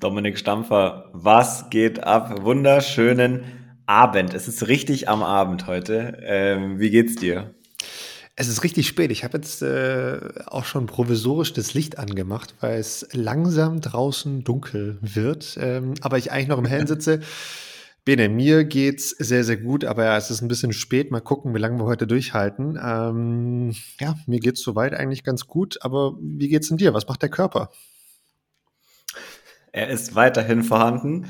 Dominik Stampfer, was geht ab? Wunderschönen Abend. Es ist richtig am Abend heute. Ähm, wie geht's dir? Es ist richtig spät. Ich habe jetzt äh, auch schon provisorisch das Licht angemacht, weil es langsam draußen dunkel wird. Ähm, aber ich eigentlich noch im Hellen sitze. Bene, mir geht's sehr, sehr gut, aber ja, es ist ein bisschen spät. Mal gucken, wie lange wir heute durchhalten. Ähm, ja, mir geht's soweit eigentlich ganz gut, aber wie geht's denn dir? Was macht der Körper? Er ist weiterhin vorhanden.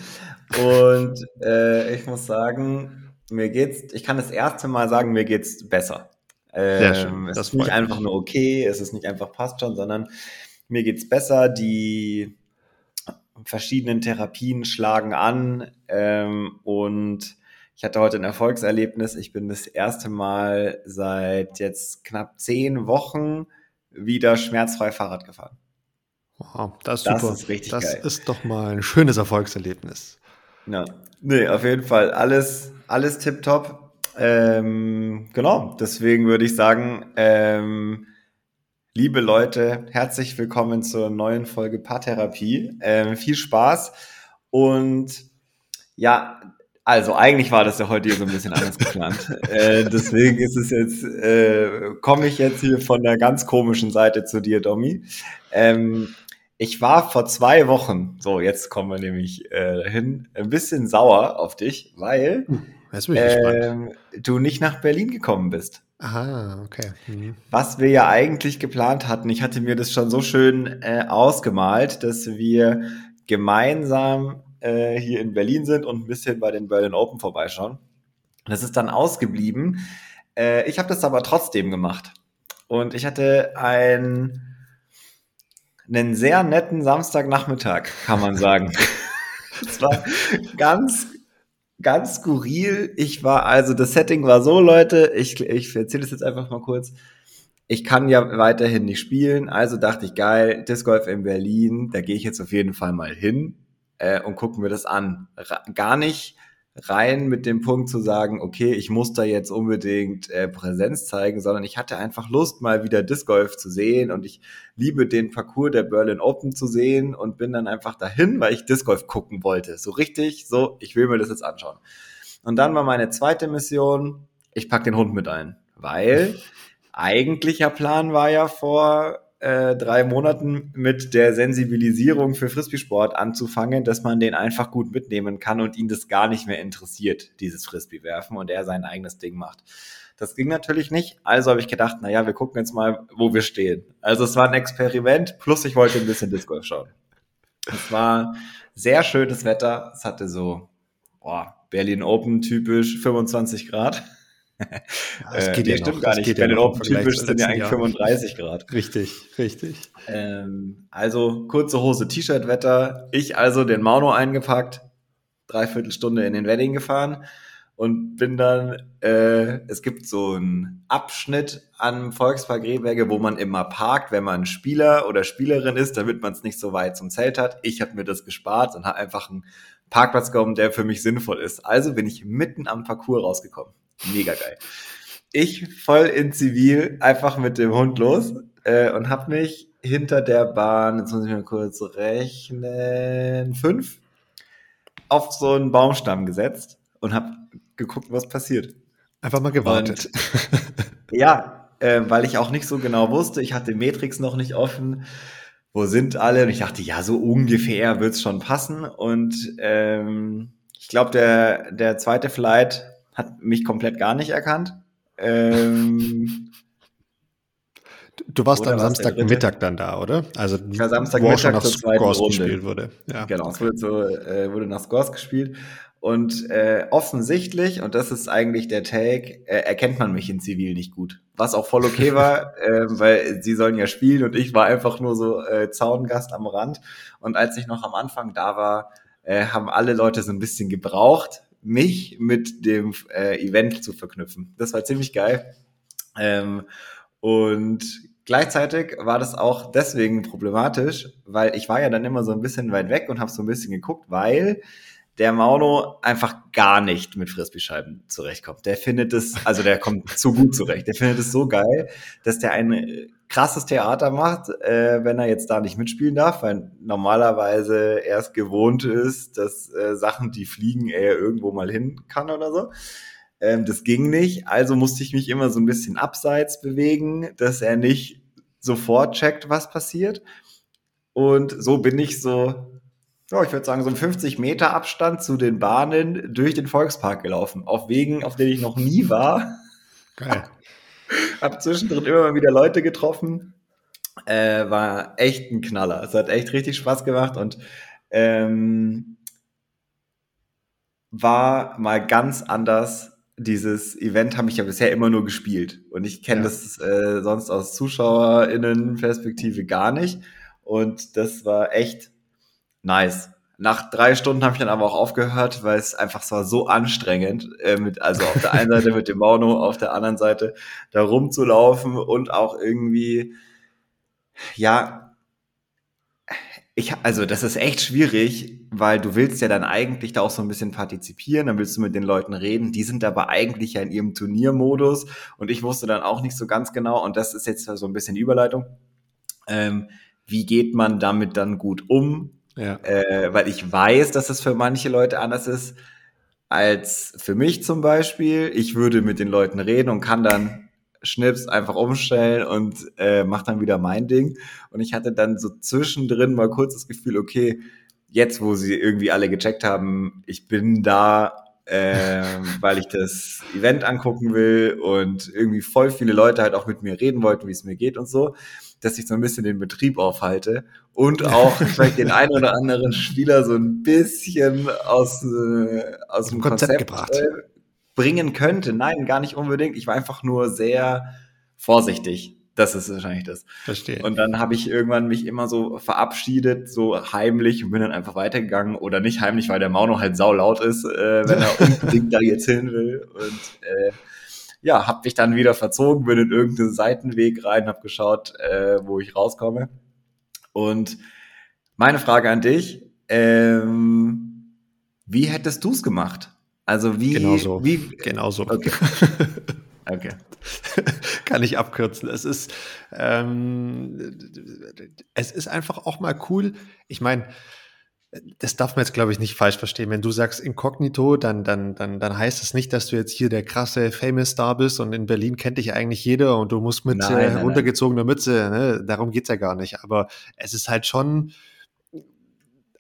Und äh, ich muss sagen, mir geht's, ich kann das erste Mal sagen, mir geht's besser. Ähm, schön, es ist nicht einfach nur okay, es ist nicht einfach passt schon, sondern mir geht's besser. Die verschiedenen Therapien schlagen an ähm, und ich hatte heute ein Erfolgserlebnis. Ich bin das erste Mal seit jetzt knapp zehn Wochen wieder schmerzfrei Fahrrad gefahren. Wow, das ist das super. Ist richtig das geil. ist doch mal ein schönes Erfolgserlebnis. Ja, nee, auf jeden Fall alles, alles tipptopp. Ähm, genau, deswegen würde ich sagen, ähm, liebe Leute, herzlich willkommen zur neuen Folge Paartherapie. Ähm, viel Spaß und ja, also eigentlich war das ja heute hier so ein bisschen anders geplant. äh, deswegen ist es jetzt, äh, komme ich jetzt hier von der ganz komischen Seite zu dir, Domi. Ähm, ich war vor zwei Wochen, so jetzt kommen wir nämlich äh, hin, ein bisschen sauer auf dich, weil hm, äh, du nicht nach Berlin gekommen bist. Aha, okay. Mhm. Was wir ja eigentlich geplant hatten, ich hatte mir das schon so schön äh, ausgemalt, dass wir gemeinsam äh, hier in Berlin sind und ein bisschen bei den Berlin Open vorbeischauen. Das ist dann ausgeblieben. Äh, ich habe das aber trotzdem gemacht. Und ich hatte ein einen sehr netten Samstagnachmittag, kann man sagen. Es war ganz, ganz skurril. Ich war, also das Setting war so, Leute, ich, ich erzähle es jetzt einfach mal kurz. Ich kann ja weiterhin nicht spielen, also dachte ich, geil, Disc Golf in Berlin, da gehe ich jetzt auf jeden Fall mal hin äh, und gucken wir das an. Ra gar nicht rein mit dem Punkt zu sagen, okay, ich muss da jetzt unbedingt äh, Präsenz zeigen, sondern ich hatte einfach Lust, mal wieder Disc Golf zu sehen und ich liebe den Parcours der Berlin Open zu sehen und bin dann einfach dahin, weil ich Disc Golf gucken wollte. So richtig, so, ich will mir das jetzt anschauen. Und dann war meine zweite Mission, ich pack den Hund mit ein, weil eigentlicher Plan war ja vor äh, drei Monaten mit der Sensibilisierung für Frisbee-Sport anzufangen, dass man den einfach gut mitnehmen kann und ihn das gar nicht mehr interessiert, dieses Frisbee-Werfen und er sein eigenes Ding macht. Das ging natürlich nicht, also habe ich gedacht, naja, wir gucken jetzt mal, wo wir stehen. Also es war ein Experiment, plus ich wollte ein bisschen Disc Golf schauen. Es war sehr schönes Wetter, es hatte so, boah, Berlin Open typisch 25 Grad. Das äh, geht äh, ja stimmt noch. gar nicht. Bei den Open typisch sind ja eigentlich Jahr. 35 Grad. Richtig, richtig. Ähm, also kurze Hose, T-Shirt-Wetter. Ich also den Mauno eingepackt, dreiviertel Stunde in den Wedding gefahren und bin dann, äh, es gibt so einen Abschnitt am Volkspark Rehberge, wo man immer parkt, wenn man Spieler oder Spielerin ist, damit man es nicht so weit zum Zelt hat. Ich habe mir das gespart und habe einfach einen Parkplatz genommen, der für mich sinnvoll ist. Also bin ich mitten am Parcours rausgekommen. Mega geil. Ich voll in Zivil einfach mit dem Hund los äh, und habe mich hinter der Bahn, jetzt muss ich mal kurz rechnen, fünf, auf so einen Baumstamm gesetzt und habe geguckt, was passiert. Einfach mal gewartet. Und, ja, äh, weil ich auch nicht so genau wusste. Ich hatte Matrix noch nicht offen. Wo sind alle? Und ich dachte, ja, so ungefähr wird's schon passen. Und ähm, ich glaube, der, der zweite Flight hat mich komplett gar nicht erkannt. Ähm, du warst am Samstagmittag dann da, oder? Also ich war Samstagmittag nach Scores Runde. gespielt wurde. Ja, genau, es wurde, so, äh, wurde nach Scores gespielt. Und äh, offensichtlich, und das ist eigentlich der Take, äh, erkennt man mich in Zivil nicht gut. Was auch voll okay war, äh, weil sie sollen ja spielen und ich war einfach nur so äh, Zaungast am Rand. Und als ich noch am Anfang da war, äh, haben alle Leute so ein bisschen gebraucht, mich mit dem äh, Event zu verknüpfen. Das war ziemlich geil. Ähm, und gleichzeitig war das auch deswegen problematisch, weil ich war ja dann immer so ein bisschen weit weg und habe so ein bisschen geguckt, weil der Mauno einfach gar nicht mit Frisbee-Scheiben zurechtkommt. Der findet es, also der kommt zu gut zurecht. Der findet es so geil, dass der ein krasses Theater macht, äh, wenn er jetzt da nicht mitspielen darf, weil normalerweise erst gewohnt ist, dass äh, Sachen, die fliegen, er irgendwo mal hin kann oder so. Ähm, das ging nicht, also musste ich mich immer so ein bisschen abseits bewegen, dass er nicht sofort checkt, was passiert. Und so bin ich so ja, ich würde sagen, so ein 50 Meter Abstand zu den Bahnen durch den Volkspark gelaufen. Auf Wegen, auf denen ich noch nie war. Geil. Hab zwischendrin immer mal wieder Leute getroffen. Äh, war echt ein Knaller. Es hat echt richtig Spaß gemacht und ähm, war mal ganz anders. Dieses Event habe ich ja bisher immer nur gespielt und ich kenne ja. das äh, sonst aus ZuschauerInnen-Perspektive gar nicht. Und das war echt nice. Nach drei Stunden habe ich dann aber auch aufgehört, weil es einfach so, so anstrengend, äh, mit, also auf der einen Seite mit dem Mauno, auf der anderen Seite da rumzulaufen und auch irgendwie, ja, ich, also das ist echt schwierig, weil du willst ja dann eigentlich da auch so ein bisschen partizipieren, dann willst du mit den Leuten reden, die sind aber eigentlich ja in ihrem Turniermodus und ich wusste dann auch nicht so ganz genau und das ist jetzt so ein bisschen die Überleitung. Ähm, wie geht man damit dann gut um? Ja. Äh, weil ich weiß, dass es für manche Leute anders ist als für mich zum Beispiel. Ich würde mit den Leuten reden und kann dann Schnips einfach umstellen und äh, mach dann wieder mein Ding. Und ich hatte dann so zwischendrin mal kurz das Gefühl, okay, jetzt wo sie irgendwie alle gecheckt haben, ich bin da, äh, weil ich das Event angucken will und irgendwie voll viele Leute halt auch mit mir reden wollten, wie es mir geht und so dass ich so ein bisschen den Betrieb aufhalte und auch vielleicht den einen oder anderen Spieler so ein bisschen aus, äh, aus dem Konzept, Konzept gebracht. Äh, bringen könnte. Nein, gar nicht unbedingt. Ich war einfach nur sehr vorsichtig. Das ist wahrscheinlich das. Verstehe. Und dann habe ich irgendwann mich immer so verabschiedet, so heimlich und bin dann einfach weitergegangen oder nicht heimlich, weil der Mauno halt sau laut ist, äh, wenn er unbedingt da jetzt hin will. Und äh, ja, habe mich dann wieder verzogen, bin in irgendeinen Seitenweg rein, habe geschaut, äh, wo ich rauskomme. Und meine Frage an dich, ähm, wie hättest du es gemacht? Also wie? Genauso. Wie? Genauso. Okay. okay. Kann ich abkürzen. Es ist, ähm, es ist einfach auch mal cool. Ich meine, das darf man jetzt, glaube ich, nicht falsch verstehen. Wenn du sagst Inkognito, dann, dann, dann, dann heißt es nicht, dass du jetzt hier der krasse Famous Star bist und in Berlin kennt dich eigentlich jeder und du musst mit nein, äh, nein, runtergezogener Mütze, ne? darum geht's ja gar nicht. Aber es ist halt schon,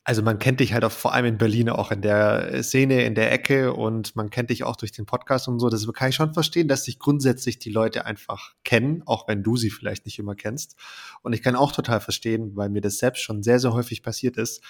also man kennt dich halt auch vor allem in Berlin auch in der Szene, in der Ecke und man kennt dich auch durch den Podcast und so. Das kann ich schon verstehen, dass sich grundsätzlich die Leute einfach kennen, auch wenn du sie vielleicht nicht immer kennst. Und ich kann auch total verstehen, weil mir das selbst schon sehr, sehr häufig passiert ist,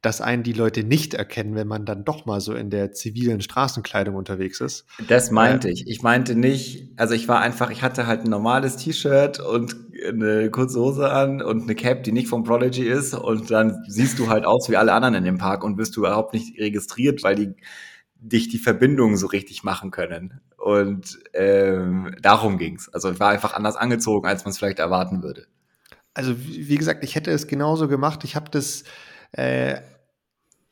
dass einen die Leute nicht erkennen, wenn man dann doch mal so in der zivilen Straßenkleidung unterwegs ist. Das meinte äh, ich. Ich meinte nicht, also ich war einfach, ich hatte halt ein normales T-Shirt und eine kurze Hose an und eine Cap, die nicht vom Prodigy ist und dann siehst du halt aus wie alle anderen in dem Park und wirst du überhaupt nicht registriert, weil die dich die Verbindung so richtig machen können. Und ähm, darum ging's. Also ich war einfach anders angezogen, als man es vielleicht erwarten würde. Also wie gesagt, ich hätte es genauso gemacht. Ich habe das äh,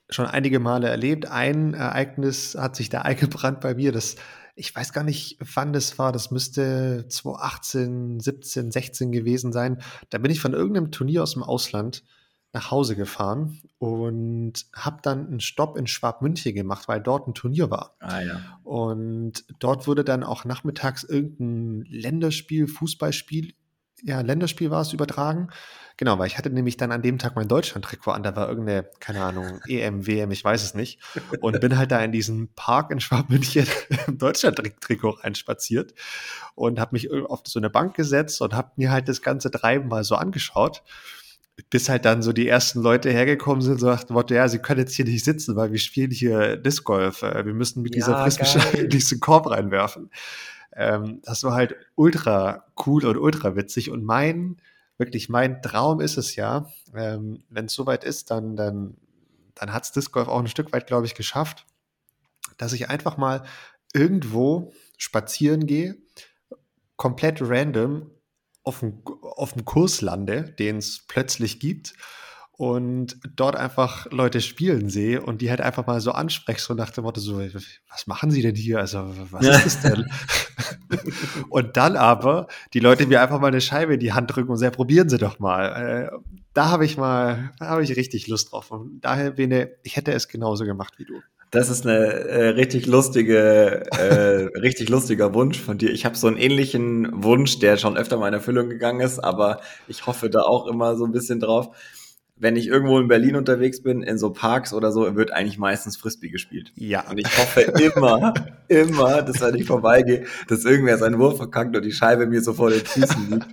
schon einige Male erlebt. Ein Ereignis hat sich da eingebrannt bei mir. Das, ich weiß gar nicht, wann das war. Das müsste 2018, 17, 16 gewesen sein. Da bin ich von irgendeinem Turnier aus dem Ausland nach Hause gefahren und habe dann einen Stopp in Schwabmünchen gemacht, weil dort ein Turnier war. Ah, ja. Und dort wurde dann auch nachmittags irgendein Länderspiel, Fußballspiel, ja, Länderspiel war es übertragen. Genau, weil ich hatte nämlich dann an dem Tag mein Deutschland-Trikot an, da war irgendeine, keine Ahnung, EM, WM, ich weiß es nicht. Und bin halt da in diesen Park in Schwabmünchen im Deutschland-Trikot reinspaziert und habe mich auf so eine Bank gesetzt und habe mir halt das ganze Treiben mal so angeschaut bis halt dann so die ersten Leute hergekommen sind, so nach dem Motto, ja, sie können jetzt hier nicht sitzen, weil wir spielen hier Disc Golf. Äh, wir müssen mit ja, dieser in diesen Korb reinwerfen. Ähm, das war halt ultra cool und ultra witzig. Und mein wirklich mein Traum ist es ja, ähm, wenn es soweit ist, dann, dann, dann hat es Disc Golf auch ein Stück weit, glaube ich, geschafft, dass ich einfach mal irgendwo spazieren gehe, komplett random auf dem, auf dem Kurs lande, den es plötzlich gibt und dort einfach Leute spielen sehe und die halt einfach mal so anspreche, so nach dem Motto so, was machen sie denn hier? Also, was ist das denn? und dann aber die Leute mir einfach mal eine Scheibe in die Hand drücken und sagen, probieren Sie doch mal. Äh, da habe ich mal, da habe ich richtig Lust drauf. Und daher, Bene, ich hätte es genauso gemacht wie du. Das ist eine äh, richtig lustige, äh, richtig lustiger Wunsch von dir. Ich habe so einen ähnlichen Wunsch, der schon öfter mal in Erfüllung gegangen ist, aber ich hoffe da auch immer so ein bisschen drauf wenn ich irgendwo in Berlin unterwegs bin, in so Parks oder so, wird eigentlich meistens Frisbee gespielt. Ja. Und ich hoffe immer, immer, dass wenn ich vorbeigehe, dass irgendwer seinen Wurf verkackt und die Scheibe mir so vor den Füßen liegt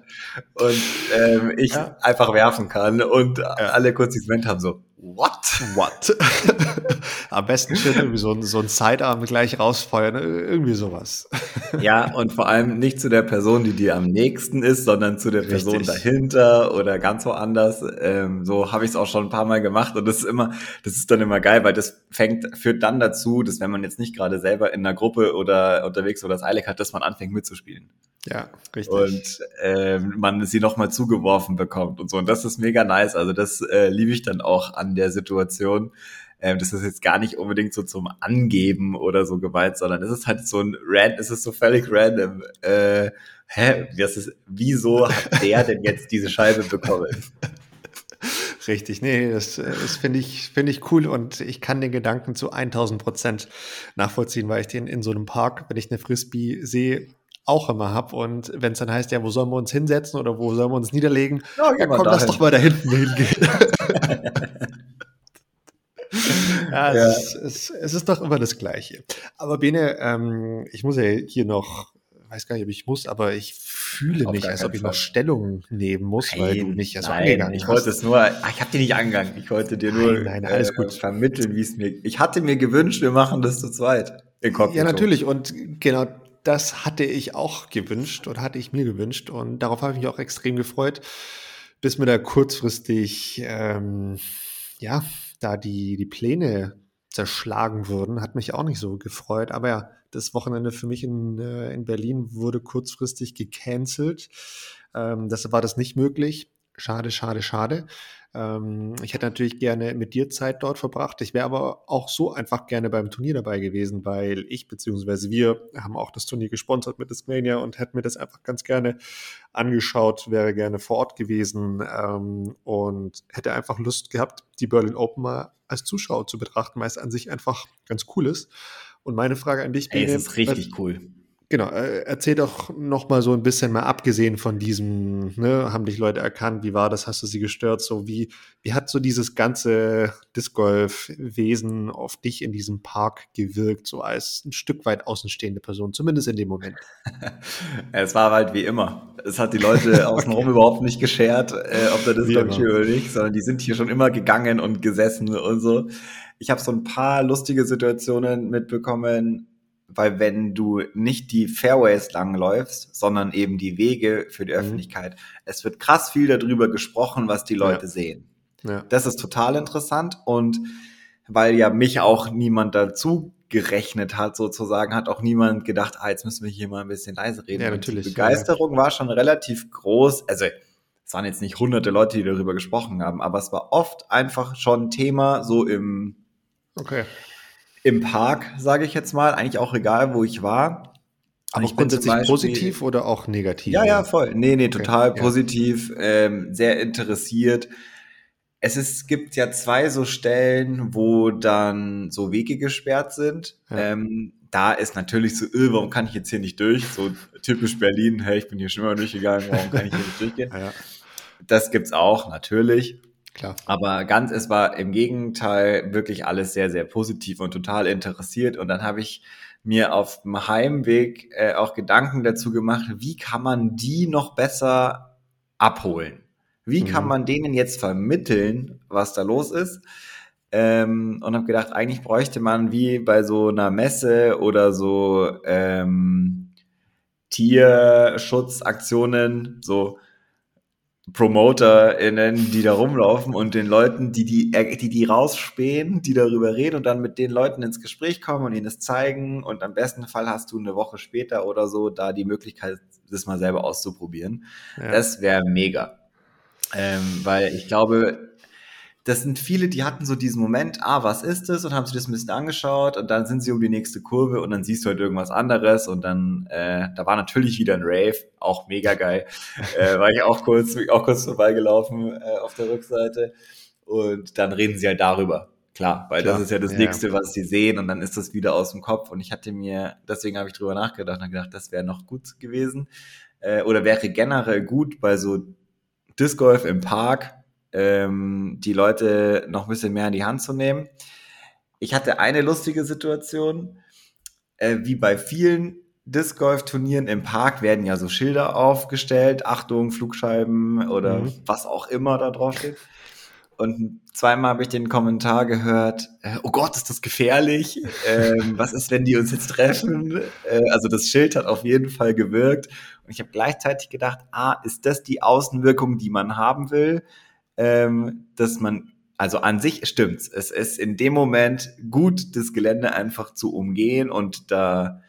und ähm, ich ja. einfach werfen kann und ja. alle kurz dieses Moment haben so, What? What? Am besten schön irgendwie so ein, so ein Sidearm gleich rausfeuern, irgendwie sowas. ja, und vor allem nicht zu der Person, die dir am nächsten ist, sondern zu der Person Richtig. dahinter oder ganz woanders. Ähm, so habe ich es auch schon ein paar Mal gemacht und das ist immer, das ist dann immer geil, weil das fängt, führt dann dazu, dass wenn man jetzt nicht gerade selber in einer Gruppe oder unterwegs oder das Eilig hat, dass man anfängt mitzuspielen. Ja, richtig. Und ähm, man sie nochmal zugeworfen bekommt und so. Und das ist mega nice. Also das äh, liebe ich dann auch an der Situation. Ähm, das ist jetzt gar nicht unbedingt so zum Angeben oder so Gewalt, sondern es ist halt so ein random, es ist so völlig random. Äh, hä, das ist, wieso hat der denn jetzt diese Scheibe bekommen? Richtig, nee, das, das finde ich, finde ich cool und ich kann den Gedanken zu 1000 Prozent nachvollziehen, weil ich den in so einem Park, wenn ich eine Frisbee sehe, auch immer habe. Und wenn es dann heißt, ja, wo sollen wir uns hinsetzen oder wo sollen wir uns niederlegen? Ja, ja komm, lass doch mal da hinten hingehen. ja, ja. Es, ist, es, ist doch immer das Gleiche. Aber Bene, ähm, ich muss ja hier noch, weiß gar nicht, ob ich muss, aber ich fühle mich, als ob ich noch Stellung nehmen muss, nein, weil du mich ja so angegangen Ich wollte es nur, ach, ich habe dir nicht angegangen. Ich wollte dir nur nein, nein, alles äh, gut. vermitteln, wie es mir. Ich hatte mir gewünscht, wir machen das zu zweit. Ja, natürlich. Und genau das hatte ich auch gewünscht oder hatte ich mir gewünscht und darauf habe ich mich auch extrem gefreut, bis mir da kurzfristig, ähm, ja, da die, die Pläne zerschlagen wurden, hat mich auch nicht so gefreut. Aber ja, das Wochenende für mich in, äh, in Berlin wurde kurzfristig gecancelt. Ähm, deshalb war das nicht möglich. Schade, schade, schade. Ähm, ich hätte natürlich gerne mit dir Zeit dort verbracht. Ich wäre aber auch so einfach gerne beim Turnier dabei gewesen, weil ich bzw. wir haben auch das Turnier gesponsert mit Discmania und hätten mir das einfach ganz gerne angeschaut, wäre gerne vor Ort gewesen ähm, und hätte einfach Lust gehabt, die Berlin Open mal als Zuschauer zu betrachten, weil es an sich einfach ganz cool ist. Und meine Frage an dich, Bene, es ist richtig was, cool. Genau, äh, erzähl doch noch mal so ein bisschen mal abgesehen von diesem, ne, haben dich Leute erkannt, wie war das, hast du sie gestört, so wie, wie hat so dieses ganze Disc Golf Wesen auf dich in diesem Park gewirkt, so als ein Stück weit außenstehende Person, zumindest in dem Moment? es war halt wie immer. Es hat die Leute außenrum okay. überhaupt nicht geschert, äh, ob da Disc Golf oder nicht, sondern die sind hier schon immer gegangen und gesessen und so. Ich habe so ein paar lustige Situationen mitbekommen, weil wenn du nicht die Fairways langläufst, sondern eben die Wege für die mhm. Öffentlichkeit, es wird krass viel darüber gesprochen, was die Leute ja. sehen. Ja. Das ist total interessant und weil ja mich auch niemand dazu gerechnet hat, sozusagen, hat auch niemand gedacht, ah, jetzt müssen wir hier mal ein bisschen leise reden. Ja, natürlich. Die Begeisterung ja. war schon relativ groß. Also, es waren jetzt nicht hunderte Leute, die darüber gesprochen haben, aber es war oft einfach schon Thema, so im, okay im Park, sage ich jetzt mal, eigentlich auch egal, wo ich war. Aber ich grundsätzlich Beispiel, positiv oder auch negativ? Ja, ja, voll. Nee, nee, total okay, positiv, ja. ähm, sehr interessiert. Es ist, gibt ja zwei so Stellen, wo dann so Wege gesperrt sind. Ja. Ähm, da ist natürlich so, öh, warum kann ich jetzt hier nicht durch? So typisch Berlin, hey, ich bin hier schon mal durchgegangen, warum kann ich hier nicht durchgehen? Ja. Das gibt's auch, natürlich. Klar. Aber ganz, es war im Gegenteil wirklich alles sehr, sehr positiv und total interessiert. Und dann habe ich mir auf dem Heimweg äh, auch Gedanken dazu gemacht, wie kann man die noch besser abholen? Wie mhm. kann man denen jetzt vermitteln, was da los ist? Ähm, und habe gedacht, eigentlich bräuchte man wie bei so einer Messe oder so ähm, Tierschutzaktionen so PromoterInnen, die da rumlaufen und den Leuten, die die, äh, die die rausspähen, die darüber reden und dann mit den Leuten ins Gespräch kommen und ihnen das zeigen und am besten Fall hast du eine Woche später oder so da die Möglichkeit, das mal selber auszuprobieren. Ja. Das wäre mega. Ähm, weil ich glaube, das sind viele, die hatten so diesen Moment, ah, was ist das? Und haben sich das ein bisschen angeschaut und dann sind sie um die nächste Kurve und dann siehst du halt irgendwas anderes und dann, äh, da war natürlich wieder ein Rave, auch mega geil. äh, war ich auch kurz, auch kurz vorbeigelaufen äh, auf der Rückseite und dann reden sie halt darüber. Klar, weil Klar. das ist ja das ja. Nächste, was sie sehen und dann ist das wieder aus dem Kopf und ich hatte mir, deswegen habe ich drüber nachgedacht und gedacht, das wäre noch gut gewesen äh, oder wäre generell gut bei so Disc Golf im Park, ähm, die Leute noch ein bisschen mehr in die Hand zu nehmen. Ich hatte eine lustige Situation, äh, wie bei vielen Disc Golf Turnieren im Park werden ja so Schilder aufgestellt, Achtung, Flugscheiben oder mhm. was auch immer da drauf steht. Und zweimal habe ich den Kommentar gehört, äh, oh Gott, ist das gefährlich? Ähm, was ist, wenn die uns jetzt treffen? Äh, also das Schild hat auf jeden Fall gewirkt. Und ich habe gleichzeitig gedacht, ah, ist das die Außenwirkung, die man haben will? Ähm, dass man, also an sich stimmt's. Es ist in dem Moment gut, das Gelände einfach zu umgehen und da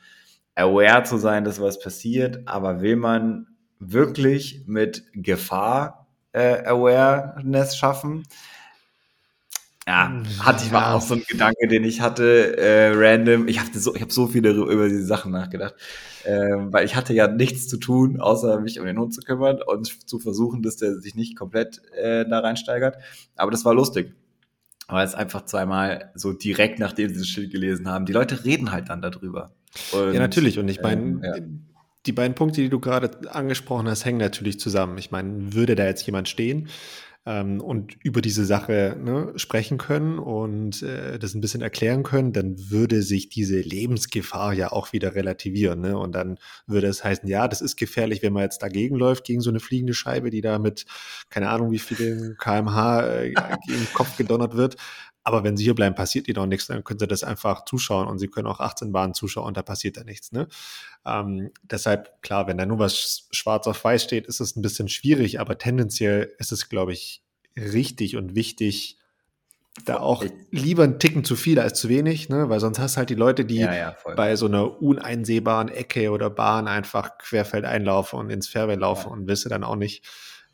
aware zu sein, dass was passiert, aber will man wirklich mit Gefahr äh, Awareness schaffen? Ja, hatte ich ja. mal auch so ein Gedanke, den ich hatte, äh, random. Ich habe so, ich habe so viele über diese Sachen nachgedacht, ähm, weil ich hatte ja nichts zu tun, außer mich um den Hund zu kümmern und zu versuchen, dass der sich nicht komplett äh, da reinsteigert. Aber das war lustig, weil es einfach zweimal so direkt nachdem sie das Schild gelesen haben. Die Leute reden halt dann darüber. Und, ja, natürlich. Und ich meine, ähm, ja. die beiden Punkte, die du gerade angesprochen hast, hängen natürlich zusammen. Ich meine, würde da jetzt jemand stehen ähm, und über diese Sache ne, sprechen können und äh, das ein bisschen erklären können, dann würde sich diese Lebensgefahr ja auch wieder relativieren. Ne? Und dann würde es heißen, ja, das ist gefährlich, wenn man jetzt dagegen läuft, gegen so eine fliegende Scheibe, die da mit, keine Ahnung, wie viel kmh äh, den Kopf gedonnert wird. Aber wenn sie hier bleiben, passiert ihnen auch nichts. Dann können sie das einfach zuschauen und sie können auch 18 Bahnen zuschauen und da passiert da nichts. Ne? Ähm, deshalb, klar, wenn da nur was schwarz auf weiß steht, ist es ein bisschen schwierig, aber tendenziell ist es, glaube ich, richtig und wichtig, da auch lieber einen Ticken zu viel als zu wenig, ne? weil sonst hast du halt die Leute, die ja, ja, bei so einer uneinsehbaren Ecke oder Bahn einfach querfeld einlaufen und ins Fairway laufen ja. und wisse dann auch nicht,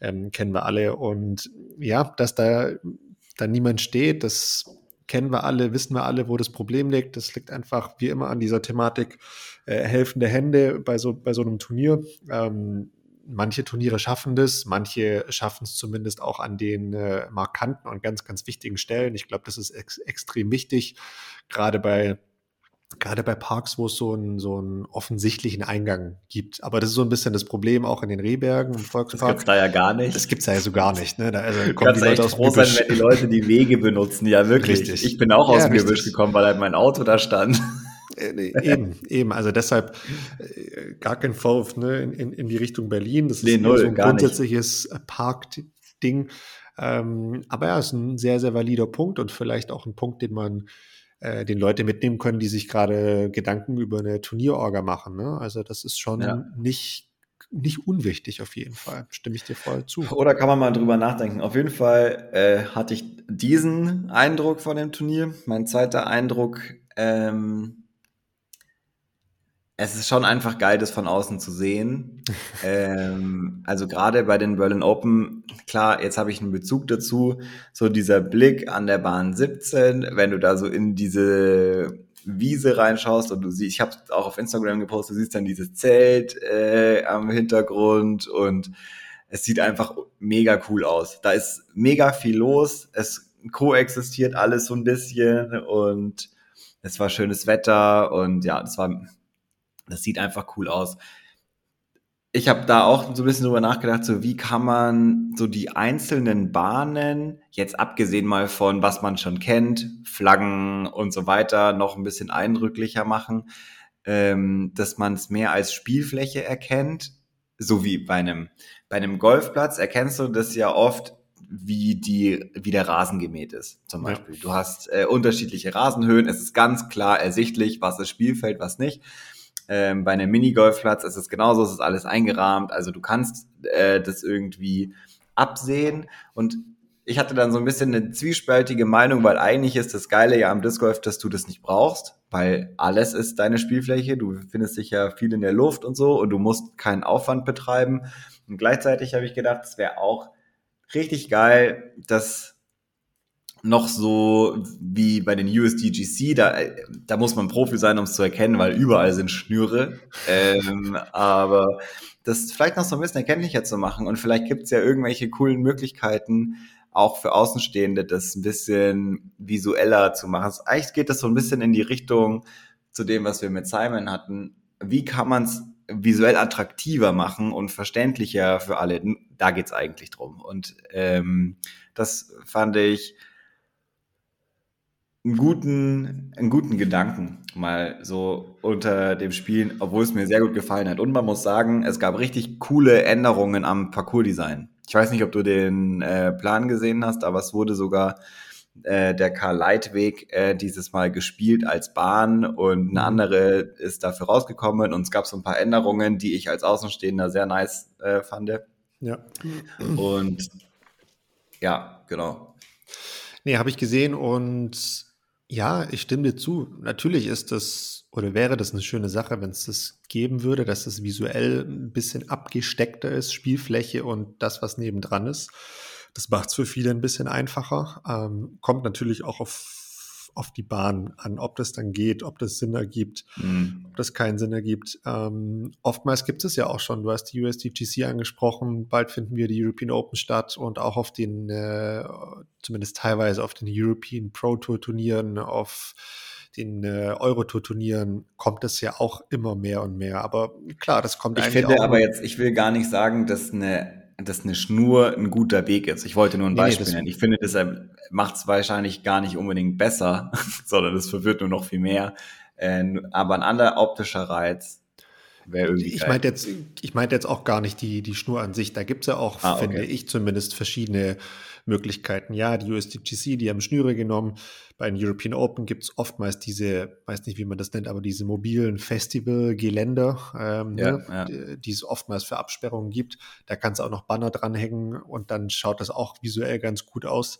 ähm, kennen wir alle. Und ja, dass da da niemand steht. Das kennen wir alle, wissen wir alle, wo das Problem liegt. Das liegt einfach wie immer an dieser Thematik äh, helfende Hände bei so, bei so einem Turnier. Ähm, manche Turniere schaffen das, manche schaffen es zumindest auch an den äh, markanten und ganz, ganz wichtigen Stellen. Ich glaube, das ist ex extrem wichtig, gerade bei gerade bei Parks, wo es so einen, so einen offensichtlichen Eingang gibt. Aber das ist so ein bisschen das Problem auch in den Rehbergen im Volkspark. Das gibt's da ja gar nicht. Das gibt's da ja so gar nicht. Ne? Da also kommen die Leute aus froh sein, wenn die Leute die Wege benutzen. Ja, wirklich. Richtig. Ich bin auch aus ja, dem Gebüsch gekommen, weil halt mein Auto da stand. Äh, eben, eben. Also deshalb äh, gar kein Vorwurf ne, in, in die Richtung Berlin. Das nee, ist null, so ein grundsätzliches Parkding. Ähm, aber ja, ist ein sehr, sehr valider Punkt und vielleicht auch ein Punkt, den man äh, den Leute mitnehmen können, die sich gerade Gedanken über eine Turnierorga machen. Ne? Also das ist schon ja. nicht nicht unwichtig auf jeden Fall. Stimme ich dir voll zu. Oder kann man mal drüber nachdenken. Auf jeden Fall äh, hatte ich diesen Eindruck von dem Turnier. Mein zweiter Eindruck, ähm, es ist schon einfach geil, das von außen zu sehen. ähm, also gerade bei den Berlin Open, klar, jetzt habe ich einen Bezug dazu. So dieser Blick an der Bahn 17, wenn du da so in diese Wiese reinschaust und du siehst, ich habe auch auf Instagram gepostet, du siehst dann dieses Zelt äh, am Hintergrund und es sieht einfach mega cool aus. Da ist mega viel los, es koexistiert alles so ein bisschen und es war schönes Wetter und ja, das war das sieht einfach cool aus. Ich habe da auch so ein bisschen drüber nachgedacht, so wie kann man so die einzelnen Bahnen, jetzt abgesehen mal von was man schon kennt, Flaggen und so weiter, noch ein bisschen eindrücklicher machen, ähm, dass man es mehr als Spielfläche erkennt, so wie bei einem, bei einem Golfplatz erkennst du das ja oft wie die wie der Rasen gemäht ist zum Beispiel. Ja. Du hast äh, unterschiedliche Rasenhöhen, es ist ganz klar ersichtlich, was ist Spielfeld, was nicht. Ähm, bei einem Minigolfplatz ist es genauso, es ist alles eingerahmt. Also du kannst äh, das irgendwie absehen. Und ich hatte dann so ein bisschen eine zwiespältige Meinung, weil eigentlich ist das Geile ja am Disc Golf, dass du das nicht brauchst, weil alles ist deine Spielfläche. Du findest dich ja viel in der Luft und so und du musst keinen Aufwand betreiben. Und gleichzeitig habe ich gedacht, es wäre auch richtig geil, dass noch so wie bei den USDGC, da, da muss man Profi sein, um es zu erkennen, weil überall sind Schnüre. ähm, aber das vielleicht noch so ein bisschen erkenntlicher zu machen und vielleicht gibt es ja irgendwelche coolen Möglichkeiten, auch für Außenstehende das ein bisschen visueller zu machen. Eigentlich geht das so ein bisschen in die Richtung zu dem, was wir mit Simon hatten. Wie kann man es visuell attraktiver machen und verständlicher für alle? Da geht es eigentlich drum. Und ähm, das fand ich einen guten, einen guten Gedanken mal so unter dem Spielen, obwohl es mir sehr gut gefallen hat. Und man muss sagen, es gab richtig coole Änderungen am Parcours-Design. Ich weiß nicht, ob du den äh, Plan gesehen hast, aber es wurde sogar äh, der Karl-Leitweg äh, dieses Mal gespielt als Bahn und eine mhm. andere ist dafür rausgekommen und es gab so ein paar Änderungen, die ich als Außenstehender sehr nice äh, fand. Ja. Und ja, genau. Nee, habe ich gesehen und ja, ich stimme dir zu. Natürlich ist das oder wäre das eine schöne Sache, wenn es das geben würde, dass es visuell ein bisschen abgesteckter ist, Spielfläche und das, was nebendran ist. Das macht es für viele ein bisschen einfacher. Ähm, kommt natürlich auch auf auf die Bahn an, ob das dann geht, ob das Sinn ergibt, mhm. ob das keinen Sinn ergibt. Ähm, oftmals gibt es ja auch schon, du hast die USDGC angesprochen, bald finden wir die European Open statt und auch auf den, äh, zumindest teilweise auf den European Pro Tour Turnieren, auf den äh, Euro-Tour-Turnieren kommt es ja auch immer mehr und mehr. Aber klar, das kommt ich eigentlich. Ich finde aber jetzt, ich will gar nicht sagen, dass eine dass eine Schnur ein guter Weg ist. Ich wollte nur ein Beispiel nee, nennen. Ich finde, das macht es wahrscheinlich gar nicht unbedingt besser, sondern es verwirrt nur noch viel mehr. Äh, aber ein anderer optischer Reiz wäre irgendwie. Ich meinte jetzt, ich meinte jetzt auch gar nicht die, die Schnur an sich. Da gibt es ja auch, ah, okay. finde ich zumindest, verschiedene Möglichkeiten. Ja, die USDGC, die haben Schnüre genommen. Bei den European Open gibt es oftmals diese, weiß nicht, wie man das nennt, aber diese mobilen Festival-Geländer, ähm, ja, ne, ja. die es oftmals für Absperrungen gibt. Da kannst du auch noch Banner dranhängen und dann schaut das auch visuell ganz gut aus.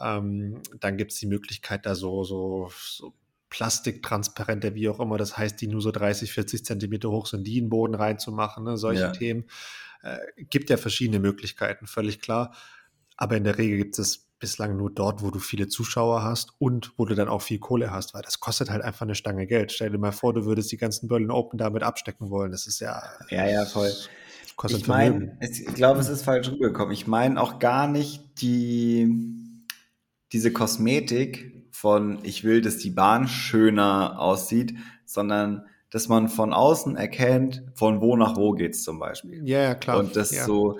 Ähm, dann gibt es die Möglichkeit, da so, so, so Plastiktransparente, wie auch immer das heißt, die nur so 30, 40 Zentimeter hoch sind, die in den Boden reinzumachen, ne? solche ja. Themen. Äh, gibt ja verschiedene Möglichkeiten, völlig klar. Aber in der Regel gibt es bislang nur dort, wo du viele Zuschauer hast und wo du dann auch viel Kohle hast, weil das kostet halt einfach eine Stange Geld. Stell dir mal vor, du würdest die ganzen Berlin Open damit abstecken wollen. Das ist ja. Ja, ja, voll. Kostet ich meine, ich glaube, es ist falsch rübergekommen. Ich meine auch gar nicht die, diese Kosmetik von, ich will, dass die Bahn schöner aussieht, sondern dass man von außen erkennt, von wo nach wo geht's zum Beispiel. Ja, ja klar. Und das ja. so,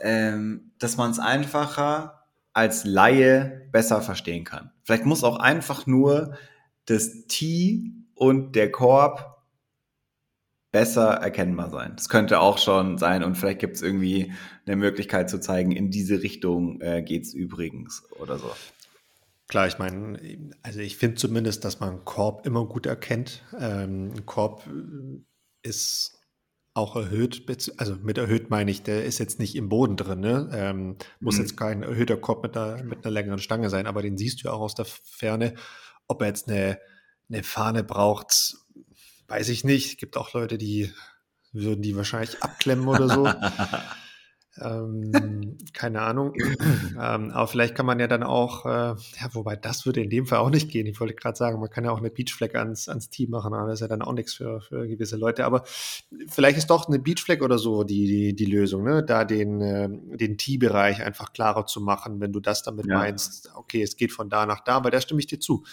ähm, dass man es einfacher als Laie besser verstehen kann. Vielleicht muss auch einfach nur das T und der Korb besser erkennbar sein. Das könnte auch schon sein und vielleicht gibt es irgendwie eine Möglichkeit zu zeigen, in diese Richtung äh, geht es übrigens oder so. Klar, ich meine, also ich finde zumindest, dass man Korb immer gut erkennt. Ähm, Korb ist auch erhöht, also mit erhöht meine ich, der ist jetzt nicht im Boden drin, ne? Ähm, muss mhm. jetzt kein erhöhter Korb mit einer, mit einer längeren Stange sein, aber den siehst du ja auch aus der Ferne. Ob er jetzt eine, eine Fahne braucht, weiß ich nicht. Es gibt auch Leute, die würden die wahrscheinlich abklemmen oder so. Ähm, keine Ahnung. ähm, aber vielleicht kann man ja dann auch, äh, ja, wobei das würde in dem Fall auch nicht gehen. Ich wollte gerade sagen, man kann ja auch eine Beachflag ans, ans Team machen, aber das ist ja dann auch nichts für, für gewisse Leute. Aber vielleicht ist doch eine Beachflag oder so die, die, die Lösung, ne? da den, äh, den Tee-Bereich einfach klarer zu machen, wenn du das damit ja. meinst, okay, es geht von da nach da, weil da stimme ich dir zu.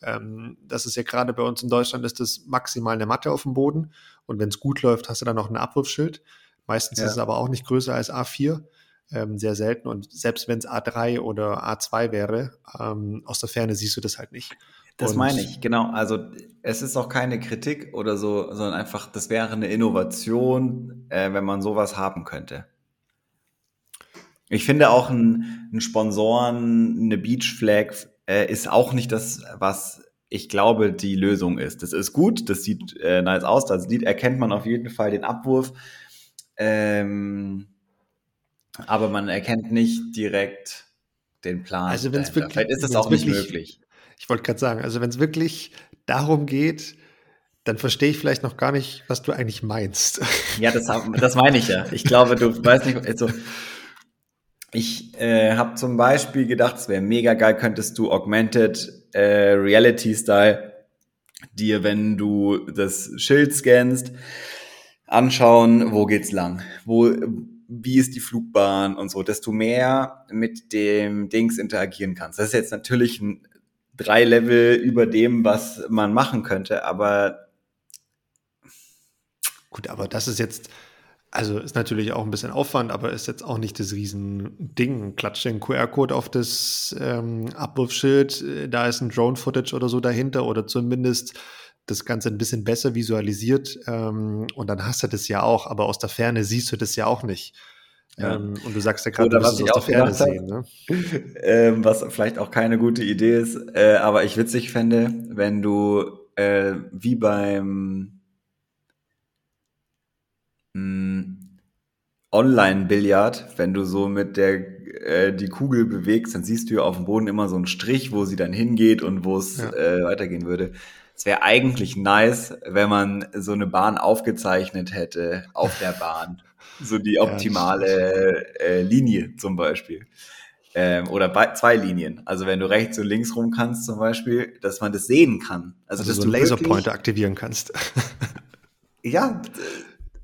Ähm, das ist ja gerade bei uns in Deutschland, ist das maximal eine Matte auf dem Boden und wenn es gut läuft, hast du dann noch ein Abwurfschild. Meistens ja. ist es aber auch nicht größer als A4, ähm, sehr selten. Und selbst wenn es A3 oder A2 wäre, ähm, aus der Ferne siehst du das halt nicht. Das und meine ich, genau. Also es ist auch keine Kritik oder so, sondern einfach, das wäre eine Innovation, äh, wenn man sowas haben könnte. Ich finde auch ein, ein Sponsoren, eine Beach Flag äh, ist auch nicht das, was ich glaube, die Lösung ist. Das ist gut, das sieht äh, nice aus, das sieht, erkennt man auf jeden Fall den Abwurf. Ähm, aber man erkennt nicht direkt den Plan. Also wenn es wirklich, vielleicht ist das auch nicht wirklich, möglich. Ich wollte gerade sagen, also wenn es wirklich darum geht, dann verstehe ich vielleicht noch gar nicht, was du eigentlich meinst. Ja, das, das meine ich ja. Ich glaube, du weißt nicht, also ich äh, habe zum Beispiel gedacht, es wäre mega geil, könntest du Augmented äh, Reality Style dir, wenn du das Schild scannst, anschauen, wo geht's lang, wo wie ist die Flugbahn und so, desto mehr mit dem Dings interagieren kannst. Das ist jetzt natürlich ein drei Level über dem, was man machen könnte, aber gut, aber das ist jetzt also ist natürlich auch ein bisschen Aufwand, aber ist jetzt auch nicht das Riesending. Klatscht den QR-Code auf das ähm, Abwurfschild, äh, da ist ein Drone-Footage oder so dahinter oder zumindest das Ganze ein bisschen besser visualisiert ähm, und dann hast du das ja auch, aber aus der Ferne siehst du das ja auch nicht. Ja. Ähm, und du sagst ja gerade, du musst es aus der Ferne sehen. Ne? ähm, was vielleicht auch keine gute Idee ist, äh, aber ich witzig fände, wenn du äh, wie beim hm, Online-Billard, wenn du so mit der äh, die Kugel bewegst, dann siehst du ja auf dem Boden immer so einen Strich, wo sie dann hingeht und wo es ja. äh, weitergehen würde. Es wäre eigentlich nice, wenn man so eine Bahn aufgezeichnet hätte auf der Bahn. So die optimale äh, Linie zum Beispiel. Ähm, oder bei, zwei Linien. Also wenn du rechts und links rum kannst zum Beispiel, dass man das sehen kann. Also, also dass du so Laserpointer aktivieren kannst. ja,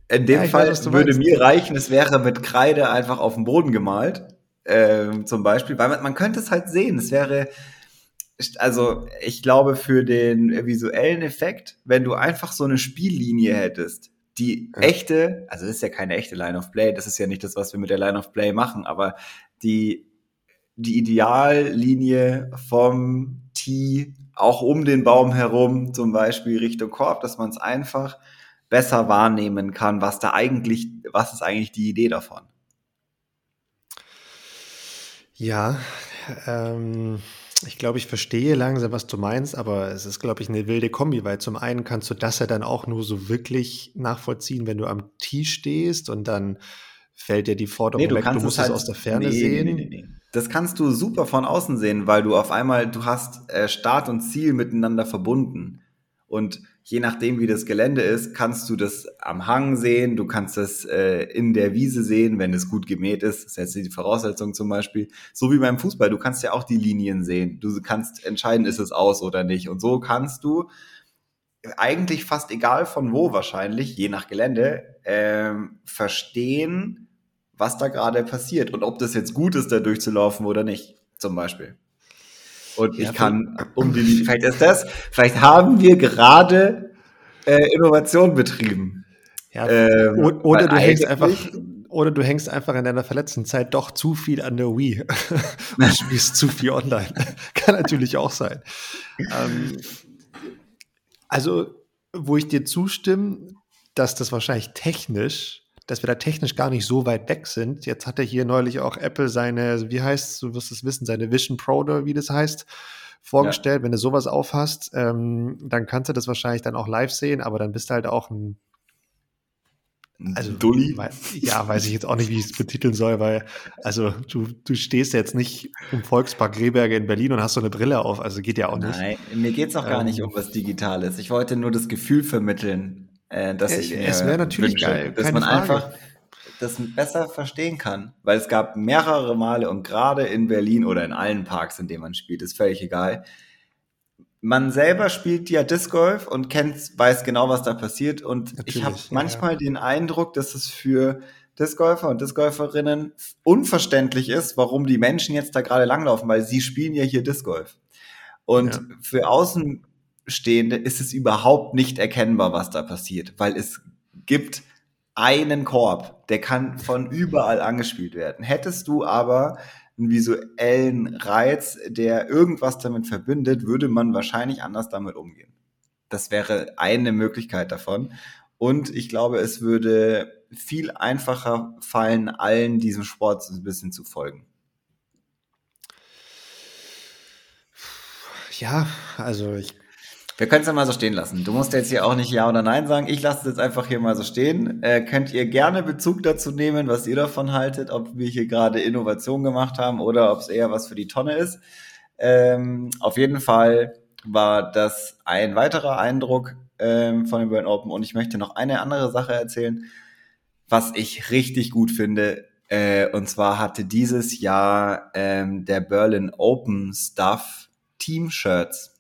in dem ja, Fall weiß, würde meinst. mir reichen, es wäre mit Kreide einfach auf dem Boden gemalt. Ähm, zum Beispiel, weil man, man könnte es halt sehen. Es wäre, also ich glaube, für den visuellen Effekt, wenn du einfach so eine Spiellinie hättest, die ja. echte, also das ist ja keine echte Line of Play, das ist ja nicht das, was wir mit der Line of Play machen, aber die, die Ideallinie vom Tee auch um den Baum herum, zum Beispiel Richtung Korb, dass man es einfach besser wahrnehmen kann, was da eigentlich, was ist eigentlich die Idee davon? Ja, ähm, ich glaube, ich verstehe langsam, was du meinst, aber es ist, glaube ich, eine wilde Kombi, weil zum einen kannst du das ja dann auch nur so wirklich nachvollziehen, wenn du am Tee stehst und dann fällt dir die Forderung nee, weg, du musst es halt, aus der Ferne nee, sehen. Nee. Das kannst du super von außen sehen, weil du auf einmal, du hast äh, Start und Ziel miteinander verbunden. Und je nachdem, wie das Gelände ist, kannst du das am Hang sehen, du kannst das äh, in der Wiese sehen, wenn es gut gemäht ist. Das ist jetzt die Voraussetzung zum Beispiel. So wie beim Fußball, du kannst ja auch die Linien sehen. Du kannst entscheiden, ist es aus oder nicht. Und so kannst du eigentlich fast egal von wo wahrscheinlich, je nach Gelände, ähm, verstehen, was da gerade passiert und ob das jetzt gut ist, da durchzulaufen oder nicht, zum Beispiel. Und ja, ich kann um die, vielleicht ist das, vielleicht haben wir gerade äh, Innovation betrieben. Ja, ähm, oder du hängst einfach, oder du hängst einfach in deiner verletzten Zeit doch zu viel an der Wii und spielst zu viel online. kann natürlich auch sein. Ähm, also, wo ich dir zustimme, dass das wahrscheinlich technisch dass wir da technisch gar nicht so weit weg sind. Jetzt hatte hier neulich auch Apple seine, wie heißt du wirst es wissen, seine Vision Pro oder wie das heißt, vorgestellt. Ja. Wenn du sowas aufhast, ähm, dann kannst du das wahrscheinlich dann auch live sehen, aber dann bist du halt auch ein also, Dulli? ja, weiß ich jetzt auch nicht, wie ich es betiteln soll, weil, also, du, du stehst jetzt nicht im Volkspark Rehberge in Berlin und hast so eine Brille auf, also geht ja auch nicht. Nein, mir geht es auch ähm, gar nicht um was Digitales. Ich wollte nur das Gefühl vermitteln, äh, dass ich mir Es wäre natürlich wünsche, geil, dass man Frage. einfach das besser verstehen kann, weil es gab mehrere Male und gerade in Berlin oder in allen Parks, in denen man spielt, ist völlig egal. Man selber spielt ja Disc Golf und kennt, weiß genau, was da passiert und Natürlich, ich habe manchmal ja. den Eindruck, dass es für Disc Golfer und Disc Golferinnen unverständlich ist, warum die Menschen jetzt da gerade langlaufen, weil sie spielen ja hier Disc Golf. Und ja. für außen Stehende ist es überhaupt nicht erkennbar, was da passiert, weil es gibt einen Korb, der kann von überall angespielt werden. Hättest du aber einen visuellen Reiz, der irgendwas damit verbindet, würde man wahrscheinlich anders damit umgehen. Das wäre eine Möglichkeit davon. Und ich glaube, es würde viel einfacher fallen, allen diesem Sport ein bisschen zu folgen. Ja, also ich wir können es ja mal so stehen lassen. Du musst jetzt hier auch nicht Ja oder Nein sagen. Ich lasse es jetzt einfach hier mal so stehen. Äh, könnt ihr gerne Bezug dazu nehmen, was ihr davon haltet, ob wir hier gerade Innovation gemacht haben oder ob es eher was für die Tonne ist. Ähm, auf jeden Fall war das ein weiterer Eindruck ähm, von den Burn Open und ich möchte noch eine andere Sache erzählen, was ich richtig gut finde. Äh, und zwar hatte dieses Jahr ähm, der Berlin Open Stuff Team-Shirts.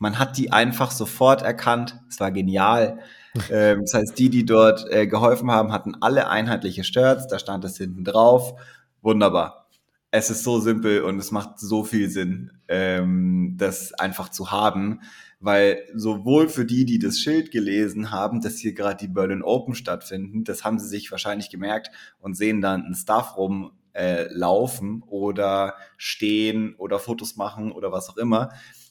Man hat die einfach sofort erkannt. Es war genial. ähm, das heißt, die, die dort äh, geholfen haben, hatten alle einheitliche Shirts. Da stand es hinten drauf. Wunderbar. Es ist so simpel und es macht so viel Sinn, ähm, das einfach zu haben weil sowohl für die, die das Schild gelesen haben, dass hier gerade die Berlin Open stattfinden, das haben sie sich wahrscheinlich gemerkt und sehen dann einen Staff rum äh, laufen oder stehen oder Fotos machen oder was auch immer,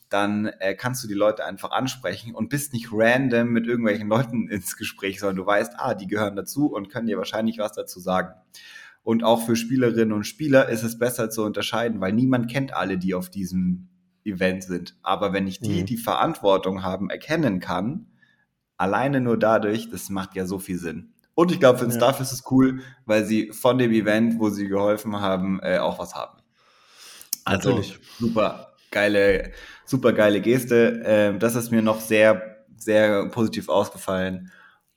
dann äh, kannst du die Leute einfach ansprechen und bist nicht random mit irgendwelchen Leuten ins Gespräch, sondern du weißt, ah, die gehören dazu und können dir wahrscheinlich was dazu sagen. Und auch für Spielerinnen und Spieler ist es besser zu unterscheiden, weil niemand kennt alle, die auf diesem Event sind. Aber wenn ich die, mhm. die Verantwortung haben, erkennen kann, alleine nur dadurch, das macht ja so viel Sinn. Und ich glaube, für den ja. Staff ist es cool, weil sie von dem Event, wo sie geholfen haben, äh, auch was haben. Also Natürlich. super geile, super geile Geste. Ähm, das ist mir noch sehr, sehr positiv ausgefallen.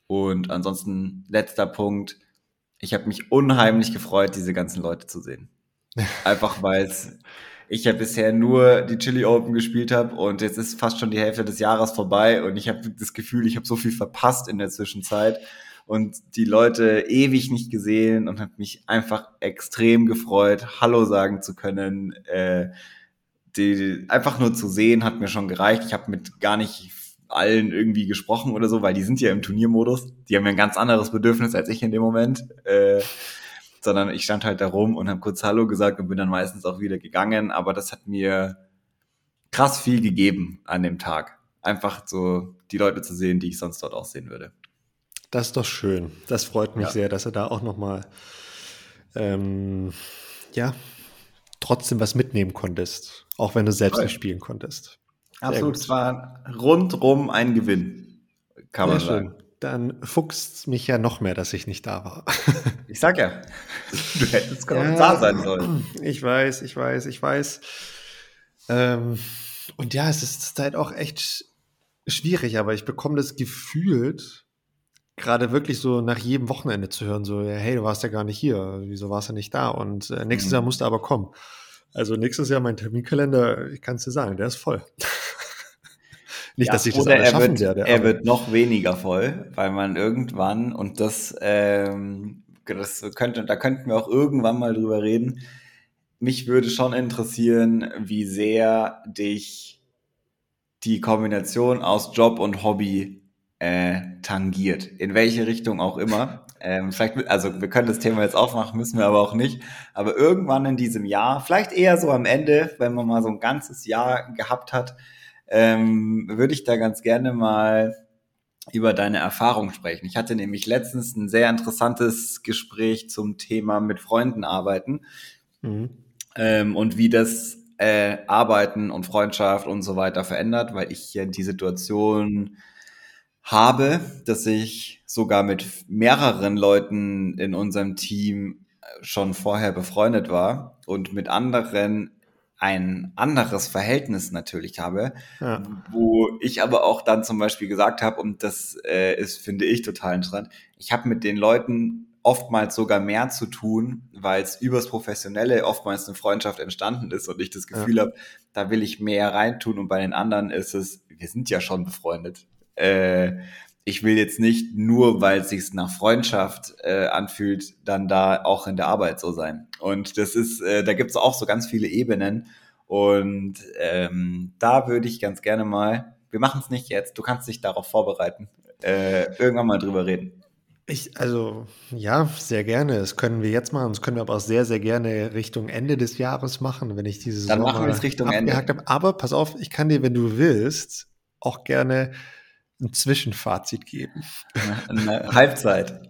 Und ansonsten letzter Punkt. Ich habe mich unheimlich gefreut, diese ganzen Leute zu sehen. Einfach weil es ich ja bisher nur die Chili Open gespielt habe und jetzt ist fast schon die Hälfte des Jahres vorbei und ich habe das Gefühl, ich habe so viel verpasst in der Zwischenzeit und die Leute ewig nicht gesehen und habe mich einfach extrem gefreut, Hallo sagen zu können. Äh, die, einfach nur zu sehen hat mir schon gereicht. Ich habe mit gar nicht allen irgendwie gesprochen oder so, weil die sind ja im Turniermodus. Die haben ja ein ganz anderes Bedürfnis als ich in dem Moment. Äh, sondern ich stand halt da rum und habe kurz Hallo gesagt und bin dann meistens auch wieder gegangen. Aber das hat mir krass viel gegeben an dem Tag. Einfach so die Leute zu sehen, die ich sonst dort auch sehen würde. Das ist doch schön. Das freut mich ja. sehr, dass er da auch nochmal, ähm, ja, trotzdem was mitnehmen konntest, auch wenn du selbst Toll. nicht spielen konntest. Absolut, es war rundrum ein Gewinn, kann man sagen. Schön dann fuchst mich ja noch mehr, dass ich nicht da war. ich sag ja, du hättest ja, da sein sollen. Ich weiß, ich weiß, ich weiß. Ähm, und ja, es ist halt auch echt schwierig, aber ich bekomme das Gefühl, gerade wirklich so nach jedem Wochenende zu hören, so, hey, du warst ja gar nicht hier, wieso warst du nicht da? Und äh, nächstes mhm. Jahr musst du aber kommen. Also nächstes Jahr mein Terminkalender, ich kann es dir sagen, der ist voll. Nicht, ja, dass ich das oder schaffen wird, werde. Er wird noch weniger voll, weil man irgendwann, und das, ähm, das könnte, da könnten wir auch irgendwann mal drüber reden. Mich würde schon interessieren, wie sehr dich die Kombination aus Job und Hobby äh, tangiert. In welche Richtung auch immer. Ähm, vielleicht, also wir können das Thema jetzt aufmachen, müssen wir aber auch nicht. Aber irgendwann in diesem Jahr, vielleicht eher so am Ende, wenn man mal so ein ganzes Jahr gehabt hat, ähm, würde ich da ganz gerne mal über deine Erfahrung sprechen. Ich hatte nämlich letztens ein sehr interessantes Gespräch zum Thema mit Freunden arbeiten mhm. ähm, und wie das äh, Arbeiten und Freundschaft und so weiter verändert, weil ich hier die Situation habe, dass ich sogar mit mehreren Leuten in unserem Team schon vorher befreundet war und mit anderen ein anderes Verhältnis natürlich habe, ja. wo ich aber auch dann zum Beispiel gesagt habe, und das äh, ist, finde ich, total interessant, ich habe mit den Leuten oftmals sogar mehr zu tun, weil es übers Professionelle oftmals eine Freundschaft entstanden ist und ich das Gefühl ja. habe, da will ich mehr reintun und bei den anderen ist es, wir sind ja schon befreundet. Äh, ich will jetzt nicht nur, weil es sich nach Freundschaft äh, anfühlt, dann da auch in der Arbeit so sein. Und das ist, äh, da gibt es auch so ganz viele Ebenen. Und ähm, da würde ich ganz gerne mal, wir machen es nicht jetzt, du kannst dich darauf vorbereiten, äh, irgendwann mal drüber reden. Ich, also ja, sehr gerne. Das können wir jetzt machen. Das können wir aber auch sehr, sehr gerne Richtung Ende des Jahres machen, wenn ich diese Dann machen wir es Richtung Ende. Habe. Aber pass auf, ich kann dir, wenn du willst, auch gerne ein Zwischenfazit geben. Eine Halbzeit.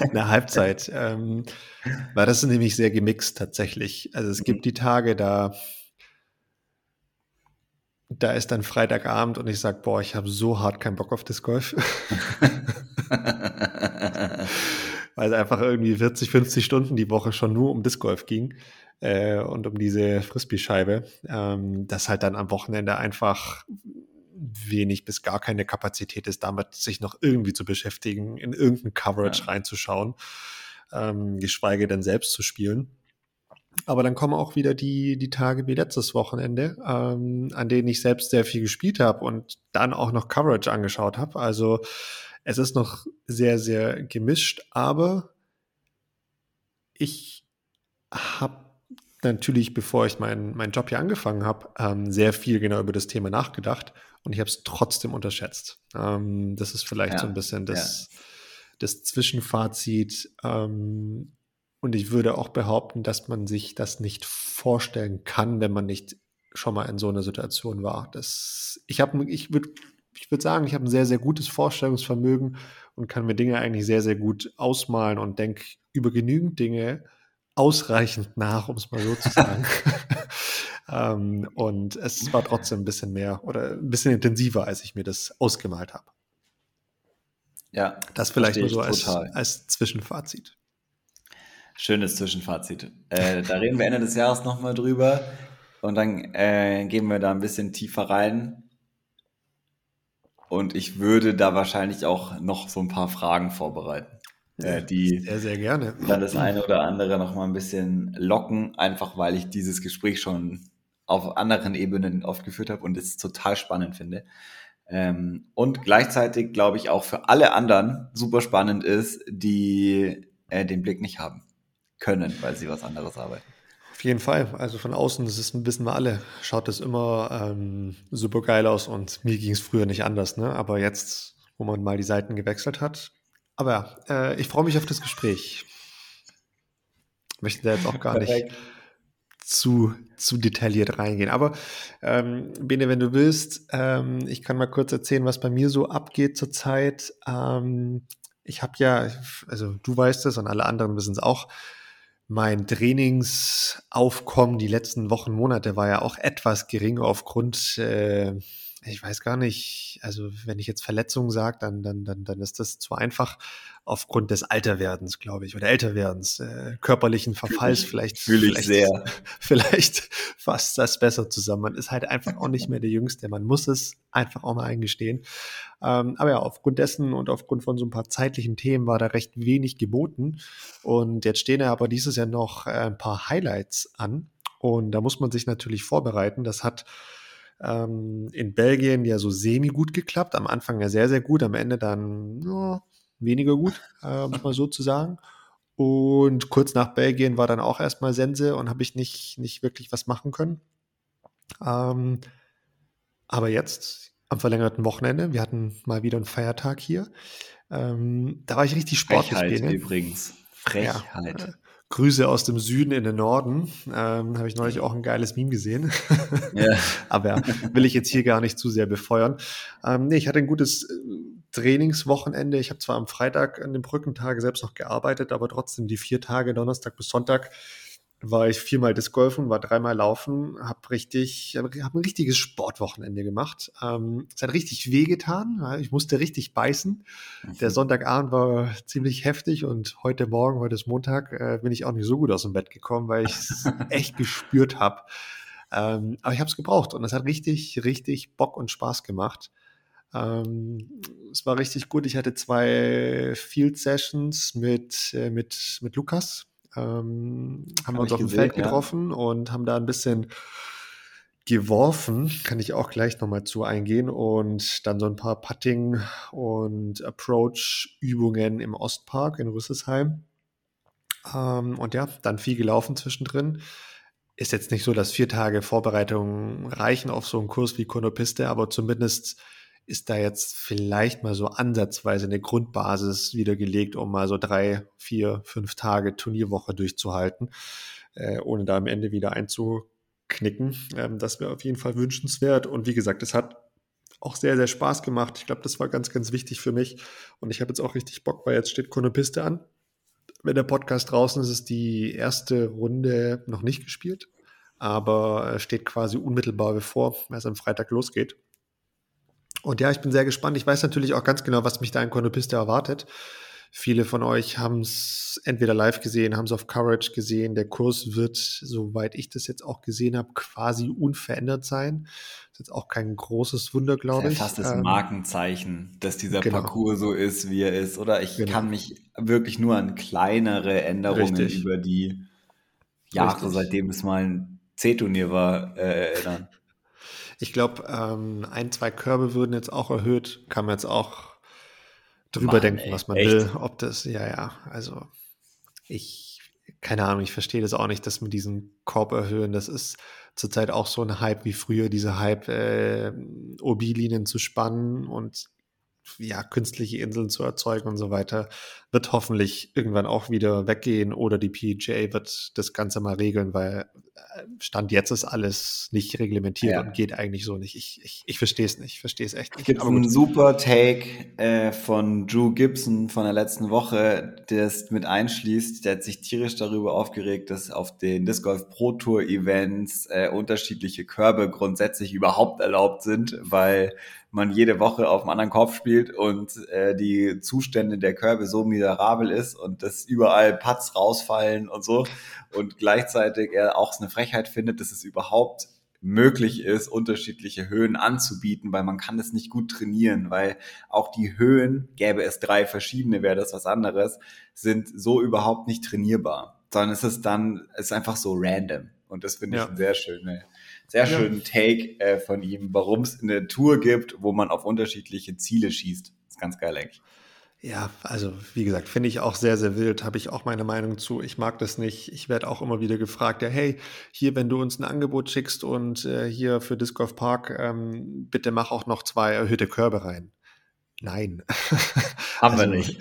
Eine Halbzeit. ähm, weil das ist nämlich sehr gemixt tatsächlich. Also es gibt die Tage, da, da ist dann Freitagabend und ich sage, boah, ich habe so hart keinen Bock auf Disc Golf. weil es einfach irgendwie 40, 50 Stunden die Woche schon nur um Disc Golf ging äh, und um diese Frisbee-Scheibe, ähm, dass halt dann am Wochenende einfach wenig bis gar keine Kapazität ist, damit sich noch irgendwie zu beschäftigen, in irgendein Coverage ja. reinzuschauen. ähm, geschweige denn selbst zu spielen. Aber dann kommen auch wieder die, die Tage wie letztes Wochenende, ähm, an denen ich selbst sehr viel gespielt habe und dann auch noch Coverage angeschaut habe. Also es ist noch sehr, sehr gemischt, aber ich habe natürlich, bevor ich meinen mein Job hier angefangen habe, ähm, sehr viel genau über das Thema nachgedacht und ich habe es trotzdem unterschätzt. Ähm, das ist vielleicht ja, so ein bisschen das, ja. das Zwischenfazit. Ähm, und ich würde auch behaupten, dass man sich das nicht vorstellen kann, wenn man nicht schon mal in so einer Situation war. Das, ich habe, ich würde, ich würde sagen, ich habe ein sehr, sehr gutes Vorstellungsvermögen und kann mir Dinge eigentlich sehr, sehr gut ausmalen und denke über genügend Dinge ausreichend nach, um es mal so zu sagen. ähm, und es war trotzdem ein bisschen mehr oder ein bisschen intensiver, als ich mir das ausgemalt habe. Ja, das vielleicht nur so als, als Zwischenfazit. Schönes Zwischenfazit. Äh, da reden wir Ende des Jahres nochmal drüber und dann äh, gehen wir da ein bisschen tiefer rein. Und ich würde da wahrscheinlich auch noch so ein paar Fragen vorbereiten, äh, die sehr, sehr gerne. dann das eine oder andere nochmal ein bisschen locken, einfach weil ich dieses Gespräch schon auf anderen Ebenen oft geführt habe und es total spannend finde. Ähm, und gleichzeitig, glaube ich, auch für alle anderen super spannend ist, die äh, den Blick nicht haben können, weil sie was anderes arbeiten. Auf jeden Fall. Also von außen, das ist, wissen wir alle, schaut das immer ähm, super geil aus und mir ging es früher nicht anders, ne? Aber jetzt, wo man mal die Seiten gewechselt hat. Aber äh, ich freue mich auf das Gespräch. Möchte da jetzt auch gar nicht zu, zu detailliert reingehen. Aber ähm, Bene, wenn du willst, ähm, ich kann mal kurz erzählen, was bei mir so abgeht zurzeit. Ähm, ich habe ja, also du weißt es und alle anderen wissen es auch, mein Trainingsaufkommen die letzten Wochen, Monate war ja auch etwas geringer aufgrund, äh, ich weiß gar nicht, also wenn ich jetzt Verletzungen sage, dann, dann, dann, dann ist das zu einfach aufgrund des Alterwerdens, glaube ich, oder Älterwerdens, äh, körperlichen Verfalls vielleicht. Fühle ich vielleicht, sehr. Vielleicht fasst das besser zusammen. Man ist halt einfach auch nicht mehr der Jüngste. Man muss es einfach auch mal eingestehen. Ähm, aber ja, aufgrund dessen und aufgrund von so ein paar zeitlichen Themen war da recht wenig geboten. Und jetzt stehen ja aber dieses Jahr noch äh, ein paar Highlights an. Und da muss man sich natürlich vorbereiten. Das hat ähm, in Belgien ja so semi gut geklappt. Am Anfang ja sehr, sehr gut. Am Ende dann ja, weniger gut, äh, muss man so zu sagen. Und kurz nach Belgien war dann auch erstmal Sense und habe ich nicht, nicht wirklich was machen können. Ähm, aber jetzt am verlängerten Wochenende, wir hatten mal wieder einen Feiertag hier. Ähm, da war ich richtig sportlich. Frechheit übrigens. Frechheit. Ja, Grüße aus dem Süden in den Norden. Ähm, Habe ich neulich auch ein geiles Meme gesehen. Ja. Aber will ich jetzt hier gar nicht zu sehr befeuern. Ähm, nee, ich hatte ein gutes äh, Trainingswochenende. Ich habe zwar am Freitag an dem Brückentag selbst noch gearbeitet, aber trotzdem die vier Tage, Donnerstag bis Sonntag, war ich viermal Disc Golfen, war dreimal Laufen, habe richtig, hab ein richtiges Sportwochenende gemacht. Ähm, es hat richtig wehgetan, ich musste richtig beißen. Mhm. Der Sonntagabend war ziemlich heftig und heute Morgen, heute ist Montag, äh, bin ich auch nicht so gut aus dem Bett gekommen, weil ich es echt gespürt habe. Ähm, aber ich habe es gebraucht und es hat richtig, richtig Bock und Spaß gemacht. Ähm, es war richtig gut. Ich hatte zwei Field Sessions mit, äh, mit, mit Lukas, ähm, haben wir uns auf dem Feld getroffen ja. und haben da ein bisschen geworfen, kann ich auch gleich nochmal zu eingehen und dann so ein paar Putting und Approach-Übungen im Ostpark in Rüsselsheim. Ähm, und ja, dann viel gelaufen zwischendrin. Ist jetzt nicht so, dass vier Tage Vorbereitung reichen auf so einen Kurs wie Konopiste, aber zumindest ist da jetzt vielleicht mal so ansatzweise eine Grundbasis wieder gelegt, um mal so drei, vier, fünf Tage Turnierwoche durchzuhalten, äh, ohne da am Ende wieder einzuknicken. Ähm, das wäre auf jeden Fall wünschenswert. Und wie gesagt, es hat auch sehr, sehr Spaß gemacht. Ich glaube, das war ganz, ganz wichtig für mich. Und ich habe jetzt auch richtig Bock, weil jetzt steht Konopiste an. Wenn der Podcast draußen ist, ist die erste Runde noch nicht gespielt, aber steht quasi unmittelbar bevor, weil es am Freitag losgeht. Und ja, ich bin sehr gespannt. Ich weiß natürlich auch ganz genau, was mich da in Konopiste erwartet. Viele von euch haben es entweder live gesehen, haben es auf Courage gesehen. Der Kurs wird, soweit ich das jetzt auch gesehen habe, quasi unverändert sein. Das ist jetzt auch kein großes Wunder, glaube ich. Fast das ähm, Markenzeichen, dass dieser genau. Parcours so ist, wie er ist. Oder ich genau. kann mich wirklich nur an kleinere Änderungen Richtig. über die Jahre, Richtig. seitdem es mal ein C-Turnier war, äh, erinnern. Ich glaube, ähm, ein, zwei Körbe würden jetzt auch erhöht. Kann man jetzt auch drüber Mann, denken, ey, was man echt? will. Ob das, ja, ja, also ich, keine Ahnung, ich verstehe das auch nicht, dass mit diesen Korb erhöhen. Das ist zurzeit auch so ein Hype wie früher, diese Hype, äh, OB-Linien zu spannen und ja, künstliche Inseln zu erzeugen und so weiter, wird hoffentlich irgendwann auch wieder weggehen oder die PGA wird das Ganze mal regeln, weil äh, Stand jetzt ist alles nicht reglementiert Ja. und geht eigentlich so nicht. Ich, ich, ich verstehe es nicht, ich verstehe es echt nicht. Gibt Aber einen super Take äh, von Drew Gibson von der letzten Woche, der es mit einschließt. Der hat sich tierisch darüber aufgeregt, dass auf den Disc Golf Pro Tour Events äh, unterschiedliche Körbe grundsätzlich überhaupt erlaubt sind, weil man jede Woche auf einem anderen Korb spielt und äh, die Zustände der Körbe so miserabel ist und dass überall Putts rausfallen und so und gleichzeitig er auch eine Frechheit findet, dass es überhaupt möglich ist, unterschiedliche Höhen anzubieten, weil man kann das nicht gut trainieren, weil auch die Höhen, gäbe es drei verschiedene, wäre das was anderes, sind so überhaupt nicht trainierbar, sondern es ist dann, es ist einfach so random. Und das finde ich Ja. ein sehr schöne, sehr Ja. schönen Take äh, von ihm, warum es eine Tour gibt, wo man auf unterschiedliche Ziele schießt. Das ist ganz geil eigentlich. Ja, also wie gesagt, finde ich auch sehr, sehr wild, habe ich auch meine Meinung zu. Ich mag das nicht. Ich werde auch immer wieder gefragt, ja, hey, hier, wenn du uns ein Angebot schickst und äh, hier für Disc Golf Park, ähm, bitte mach auch noch zwei erhöhte Körbe rein. Nein. Haben Also, wir nicht.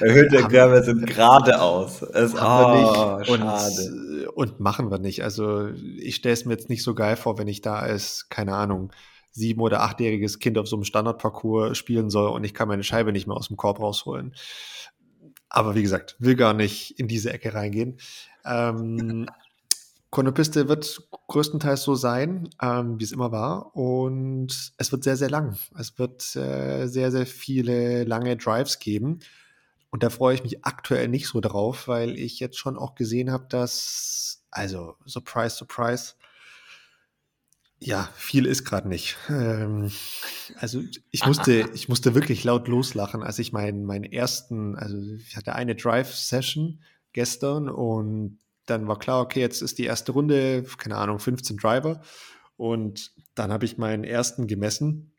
Erhöhte Körbe sind geradeaus. Es, Haben wir oh, nicht schade. und, und machen wir nicht. Also ich stelle es mir jetzt nicht so geil vor, wenn ich da als, keine Ahnung, sieben- oder achtjähriges Kind auf so einem Standardparcours spielen soll und ich kann meine Scheibe nicht mehr aus dem Korb rausholen. Aber wie gesagt, will gar nicht in diese Ecke reingehen. Ähm, Konopiste wird größtenteils so sein, ähm, wie es immer war. Und es wird sehr, sehr lang. Es wird äh, sehr, sehr viele lange Drives geben. Und da freue ich mich aktuell nicht so drauf, weil ich jetzt schon auch gesehen habe, dass, also, surprise, surprise, ja, viel ist gerade nicht. Ähm, also ich musste, ich musste wirklich laut loslachen, als ich meinen, meinen ersten, also ich hatte eine Drive-Session gestern und dann war klar, okay, jetzt ist die erste Runde, keine Ahnung, 15 Driver. Und dann habe ich meinen ersten gemessen,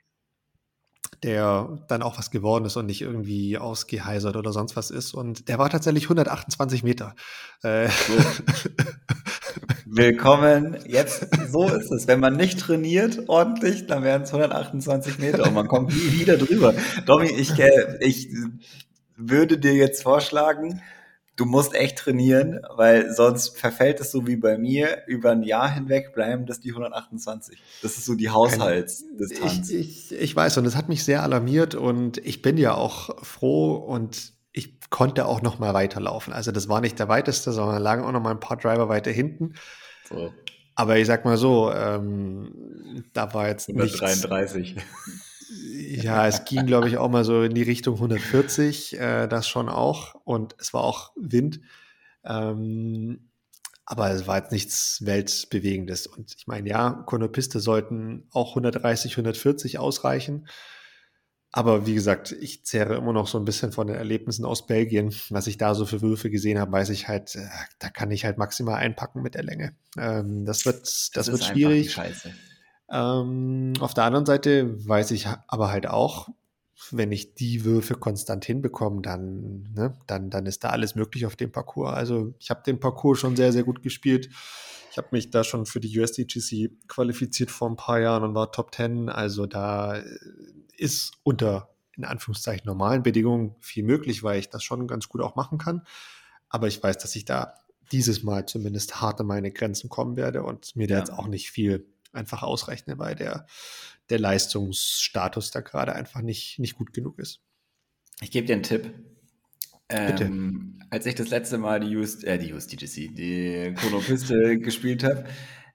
der dann auch was geworden ist und nicht irgendwie ausgeheisert oder sonst was ist. Und der war tatsächlich 128 Meter. Äh, Willkommen. Jetzt, so ist es. Wenn man nicht trainiert ordentlich, dann wären es 128 Meter und man kommt nie wieder drüber. Domi, ich, äh, ich würde dir jetzt vorschlagen, du musst echt trainieren, weil sonst verfällt es so wie bei mir. Über ein Jahr hinweg bleiben das die 128. Das ist so die Haushaltsdistanz. Ich, ich, ich weiß und es hat mich sehr alarmiert und ich bin ja auch froh und ich konnte auch noch mal weiterlaufen. Also das war nicht der weiteste, sondern lagen auch noch mal ein paar Driver weiter hinten. So, Aber ich sag mal so, ähm, da war jetzt nichts. 133. Ja, es ging, glaube ich, auch mal so in die Richtung 140, äh, das schon auch. Und es war auch Wind. Ähm, aber es war jetzt nichts Weltbewegendes. Und ich meine, ja, Konopiste sollten auch 130, 140 ausreichen. Aber wie gesagt, ich zehre immer noch so ein bisschen von den Erlebnissen aus Belgien. Was ich da so für Würfe gesehen habe, weiß ich halt, äh, da kann ich halt maximal einpacken mit der Länge. Ähm, das wird, das, ist wird schwierig. Scheiße. Ähm, auf der anderen Seite weiß ich aber halt auch, wenn ich die Würfe konstant hinbekomme, dann, ne, dann, dann ist da alles möglich auf dem Parcours. Also ich habe den Parcours schon sehr, sehr gut gespielt. Ich habe mich da schon für die USDGC qualifiziert vor ein paar Jahren und war Top 10. Also da äh, ist unter, in Anführungszeichen, normalen Bedingungen viel möglich, weil ich das schon ganz gut auch machen kann. Aber ich weiß, dass ich da dieses Mal zumindest hart an meine Grenzen kommen werde und mir da Ja. jetzt auch nicht viel einfach ausrechne, weil der, der Leistungsstatus da gerade einfach nicht, nicht gut genug ist. Ich gebe dir einen Tipp. Bitte. Ähm, als ich das letzte Mal die, US, äh, die USDGC, die Chronopiste gespielt habe,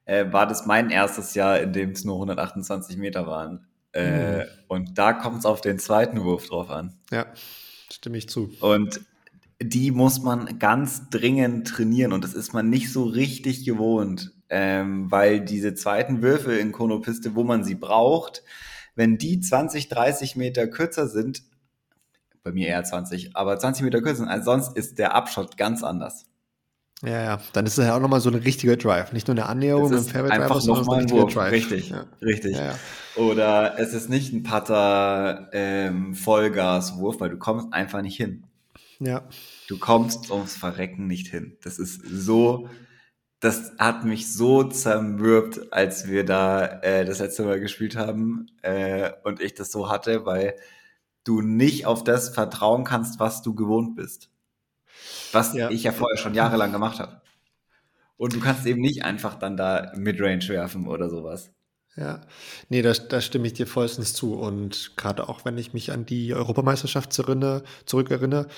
äh, war das mein erstes Jahr, in dem es nur 128 Meter waren. Äh, Mhm. Und da kommt es auf den zweiten Wurf drauf an. Ja, stimme ich zu. Und die muss man ganz dringend trainieren und das ist man nicht so richtig gewohnt, ähm, weil diese zweiten Würfe in Konopiste, wo man sie braucht, wenn die 20, 30 Meter kürzer sind, bei mir eher 20, aber 20 Meter kürzer. Also sonst ist der Abschott ganz anders. Ja, ja, dann ist es ja auch nochmal so ein richtiger Drive. Nicht nur eine Annäherung im Fairway Drive, einfach nochmal ein Wurf. Drive. Richtig, ja. richtig. Ja, ja. Oder es ist nicht ein Putter ähm, Vollgaswurf, weil du kommst einfach nicht hin. Ja. Du kommst ums Verrecken nicht hin. Das ist so, das hat mich so zermürbt, als wir da äh, das letzte Mal gespielt haben äh, und ich das so hatte, weil du nicht auf das vertrauen kannst, was du gewohnt bist. Was ja. ich ja vorher schon jahrelang gemacht habe. Und du kannst eben nicht einfach dann da Midrange werfen oder sowas. Ja, nee, da, da stimme ich dir vollstens zu. Und gerade auch, wenn ich mich an die Europameisterschaft zurückerinnere,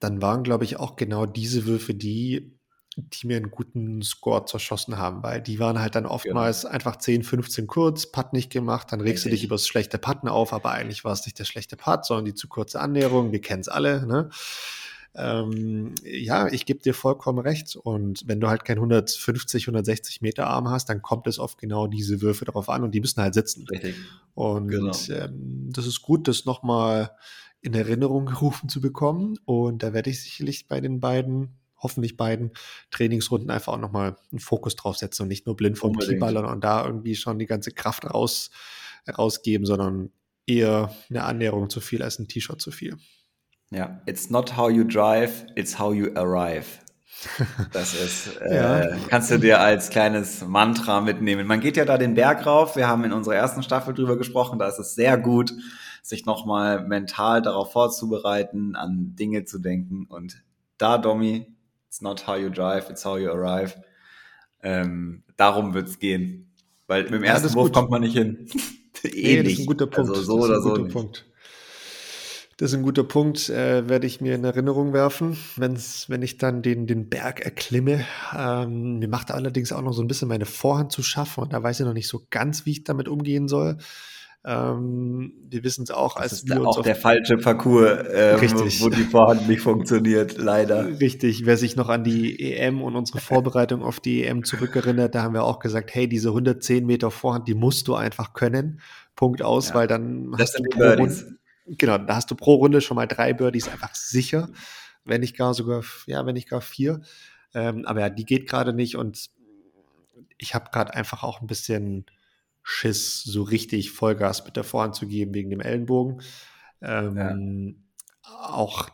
dann waren, glaube ich, auch genau diese Würfe die, die mir einen guten Score zerschossen haben, weil die waren halt dann oftmals genau. einfach 10, 15 kurz, Putt nicht gemacht, dann regst Richtig. du dich über das schlechte Putten auf, aber eigentlich war es nicht der schlechte Putt, sondern die zu kurze Annäherung, wir kennen es alle, ne? Ähm, ja, ich gebe dir vollkommen recht. Und wenn du halt kein 150, 160 Meter Arm hast, dann kommt es oft genau diese Würfe darauf an und die müssen halt sitzen. Richtig. Und genau. ähm, das ist gut, das nochmal in Erinnerung gerufen zu bekommen. Und da werde ich sicherlich bei den beiden, hoffentlich beiden Trainingsrunden einfach auch nochmal einen Fokus drauf setzen und nicht nur blind vom Keyballern und da irgendwie schon die ganze Kraft raus, rausgeben, sondern eher eine Annäherung zu viel als ein T-Shirt zu viel. Ja, it's not how you drive, it's how you arrive. Das ist, äh, ja. kannst du dir als kleines Mantra mitnehmen. Man geht ja da den Berg rauf. Wir haben in unserer ersten Staffel drüber gesprochen. Da ist es sehr gut, sich nochmal mental darauf vorzubereiten, an Dinge zu denken. Und da, Domi, it's not how you drive, it's how you arrive. Ähm, darum wird's gehen. Weil mit dem ersten Wurf kommt man nicht hin. eh nee, das ist ein guter Punkt. Also so oder so. Punkt. Das ist ein guter Punkt, äh, werde ich mir in Erinnerung werfen, wenn's, wenn ich dann den, den Berg erklimme. Ähm, mir macht allerdings auch noch so ein bisschen meine Vorhand zu schaffen und da weiß ich noch nicht so ganz, wie ich damit umgehen soll. Ähm, wir wissen es auch, als das ist auch der falsche Parcours, ähm, richtig. wo die Vorhand nicht funktioniert, leider. Richtig. Wer sich noch an die EM und unsere Vorbereitung auf die EM zurückerinnert, da haben wir auch gesagt, hey, diese 110 Meter Vorhand, die musst du einfach können. Punkt aus, ja. weil dann das hast du pro Runde, genau, da hast du pro Runde schon mal drei Birdies einfach sicher, wenn nicht gar sogar, ja, wenn nicht gar vier. Ähm, aber ja, die geht gerade nicht und ich habe gerade einfach auch ein bisschen Schiss, so richtig Vollgas mit der Vorhand zu geben wegen dem Ellenbogen. Ähm, ja. Auch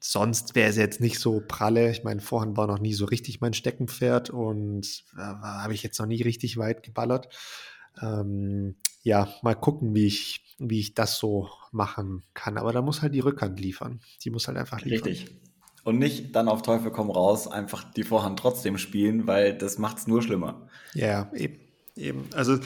sonst wäre es jetzt nicht so pralle. Ich meine, Vorhand war noch nie so richtig mein Steckenpferd und äh, habe ich jetzt noch nie richtig weit geballert. Ähm, ja, mal gucken, wie ich, wie ich das so machen kann. Aber da muss halt die Rückhand liefern. Die muss halt einfach liefern. Richtig. Und nicht dann auf Teufel komm raus, einfach die Vorhand trotzdem spielen, weil das macht es nur schlimmer. Ja, eben. eben. Also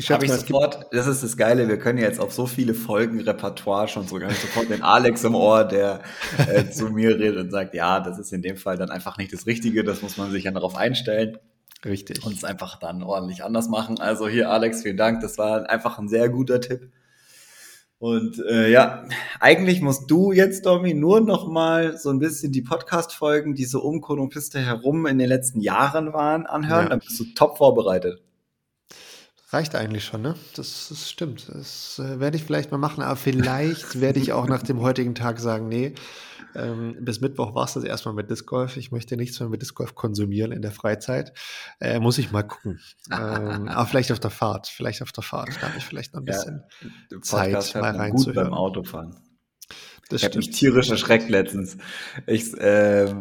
ich habe ich sofort, das ist das Geile, wir können jetzt auf so viele Folgen Repertoire schon. Ich sofort den Alex im Ohr, der äh, zu mir redet und sagt, ja, das ist in dem Fall dann einfach nicht das Richtige, das muss man sich ja darauf einstellen. Richtig. Und es einfach dann ordentlich anders machen. Also hier, Alex, vielen Dank. Das war einfach ein sehr guter Tipp. Und äh, ja, eigentlich musst du jetzt, Domi, nur noch mal so ein bisschen die Podcast-Folgen, die so um Konopiste herum in den letzten Jahren waren, anhören. Ja. Dann bist du top vorbereitet. Reicht eigentlich schon, ne? Das, das stimmt. Das äh, werde ich vielleicht mal machen, aber vielleicht werde ich auch nach dem heutigen Tag sagen, nee, ähm, bis Mittwoch war es das erstmal mit Disc Golf. Ich möchte nichts mehr mit Disc Golf konsumieren in der Freizeit. Äh, muss ich mal gucken. ähm, aber vielleicht auf der Fahrt. Vielleicht auf der Fahrt. Da habe ich vielleicht noch ein bisschen ja, Zeit, mal reinzuhören. Gut beim Autofahren. Das ich habe mich tierisch erschreckt letztens. Ich, äh,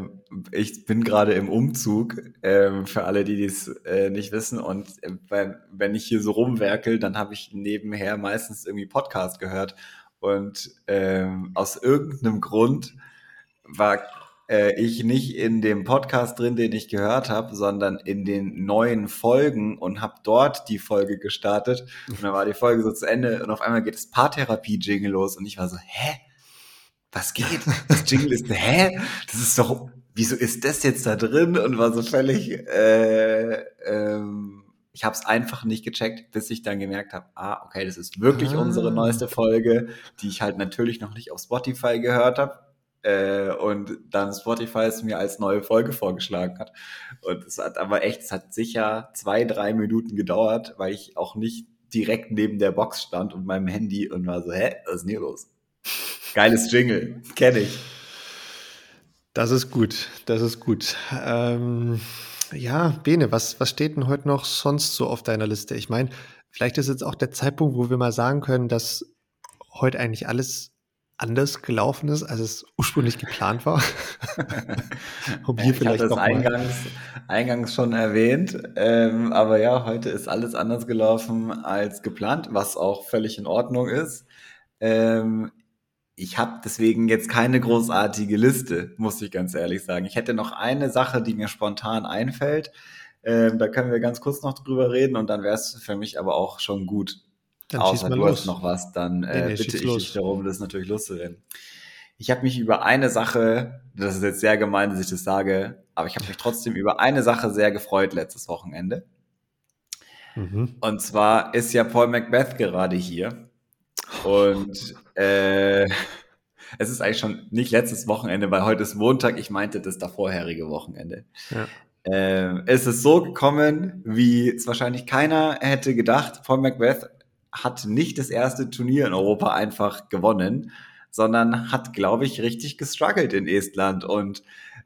ich bin gerade im Umzug, äh, für alle, die dies äh, nicht wissen. Und äh, wenn ich hier so rumwerkel, dann habe ich nebenher meistens irgendwie Podcast gehört. Und ähm, aus irgendeinem Grund war äh, ich nicht in dem Podcast drin, den ich gehört habe, sondern in den neuen Folgen und habe dort die Folge gestartet. Und dann war die Folge so zu Ende und auf einmal geht das Paartherapie-Jingle los und ich war so, hä? Was geht? Das Jingle ist, hä? Das ist doch, wieso ist das jetzt da drin? Und war so völlig, äh, ähm, ich habe es einfach nicht gecheckt, bis ich dann gemerkt habe, ah, okay, das ist wirklich ah. unsere neueste Folge, die ich halt natürlich noch nicht auf Spotify gehört habe äh, und dann Spotify es mir als neue Folge vorgeschlagen hat. Und es hat aber echt, es hat sicher zwei, drei Minuten gedauert, weil ich auch nicht direkt neben der Box stand und meinem Handy und war so, hä, was ist denn hier los? Geiles Jingle, kenne ich. Das ist gut, das ist gut. Ähm, ja, Bene, was, was steht denn heute noch sonst so auf deiner Liste? Ich meine, vielleicht ist jetzt auch der Zeitpunkt, wo wir mal sagen können, dass heute eigentlich alles anders gelaufen ist, als es ursprünglich geplant war. um hier ich vielleicht das eingangs, eingangs schon erwähnt, ähm, aber ja, heute ist alles anders gelaufen als geplant, was auch völlig in Ordnung ist. Ähm, ich habe deswegen jetzt keine großartige Liste, muss ich ganz ehrlich sagen. Ich hätte noch eine Sache, die mir spontan einfällt. Ähm, da können wir ganz kurz noch drüber reden und dann wäre es für mich aber auch schon gut. Dann Außer du los. hast noch was, dann äh, nee, nee, bitte ich los. dich darum, das natürlich loszuwerden. Ich habe mich über eine Sache, das ist jetzt sehr gemein, dass ich das sage, aber ich habe mich trotzdem über eine Sache sehr gefreut letztes Wochenende. Mhm. Und zwar ist ja Paul Macbeth gerade hier. Und äh, es ist eigentlich schon nicht letztes Wochenende, weil heute ist Montag. Ich meinte das davorherige Wochenende. Ja. Äh, es ist so gekommen, wie es wahrscheinlich keiner hätte gedacht. Paul Macbeth hat nicht das erste Turnier in Europa einfach gewonnen, sondern hat, glaube ich, richtig gestruggelt in Estland. Und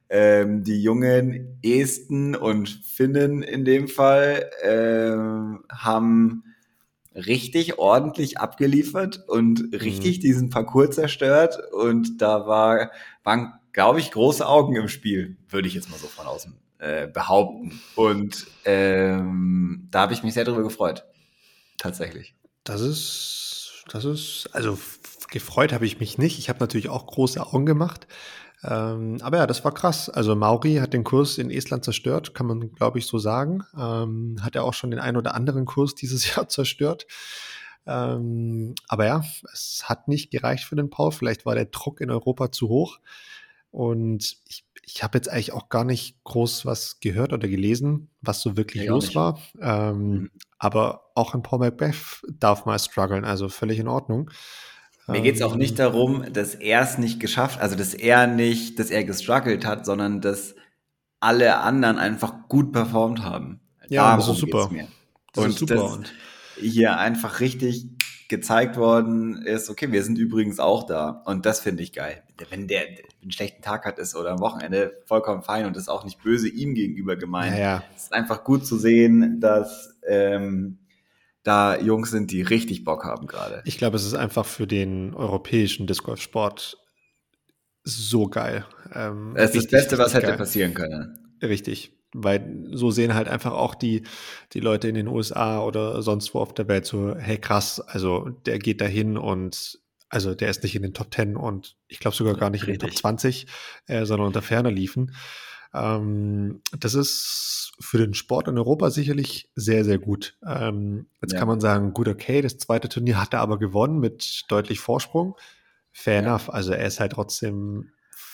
ähm, die jungen Esten und Finnen in dem Fall ähm, haben richtig ordentlich abgeliefert und richtig mhm. diesen Parcours zerstört. Und da war, waren, glaube ich, große Augen im Spiel, würde ich jetzt mal so von außen äh, behaupten. Und ähm, da habe ich mich sehr darüber gefreut. Tatsächlich. Das ist, das ist, also gefreut habe ich mich nicht. Ich habe natürlich auch große Augen gemacht. Ähm, aber ja, das war krass. Also Mauri hat den Kurs in Estland zerstört, kann man, glaube ich, so sagen. Ähm, hat er auch schon den einen oder anderen Kurs dieses Jahr zerstört. Ähm, aber ja, es hat nicht gereicht für den Paul. Vielleicht war der Druck in Europa zu hoch. Und ich, ich habe jetzt eigentlich auch gar nicht groß was gehört oder gelesen, was so wirklich ja, los war. Ähm, mhm. Aber auch in Paul Macbeth darf mal strugglen, also völlig in Ordnung. Mir geht es auch nicht darum, dass er es nicht geschafft, also dass er nicht, dass er gestruggelt hat, sondern dass alle anderen einfach gut performt haben. Ja, Darum das ist super. Das und ist super. Und hier einfach richtig gezeigt worden ist, okay, wir sind übrigens auch da. Und das finde ich geil. Wenn der einen schlechten Tag hat ist oder am Wochenende vollkommen fein und ist auch nicht böse ihm gegenüber gemeint. Ja, ja. Es ist einfach gut zu sehen, dass ähm, da Jungs sind, die richtig Bock haben gerade. Ich glaube, es ist einfach für den europäischen Disc Golf Sport so geil. Ähm, es ist das Beste, was hätte geil. passieren können. Richtig. Weil so sehen halt einfach auch die, die Leute in den USA oder sonst wo auf der Welt so, hey krass, also der geht dahin und also der ist nicht in den Top 10 und ich glaube sogar gar nicht Richtig. in den Top 20, äh, sondern unter ferner liefen. Ähm, das ist für den Sport in Europa sicherlich sehr, sehr gut. Ähm, jetzt ja. kann man sagen, gut, okay, das zweite Turnier hat er aber gewonnen mit deutlich Vorsprung. Fair ja. enough. Also er ist halt trotzdem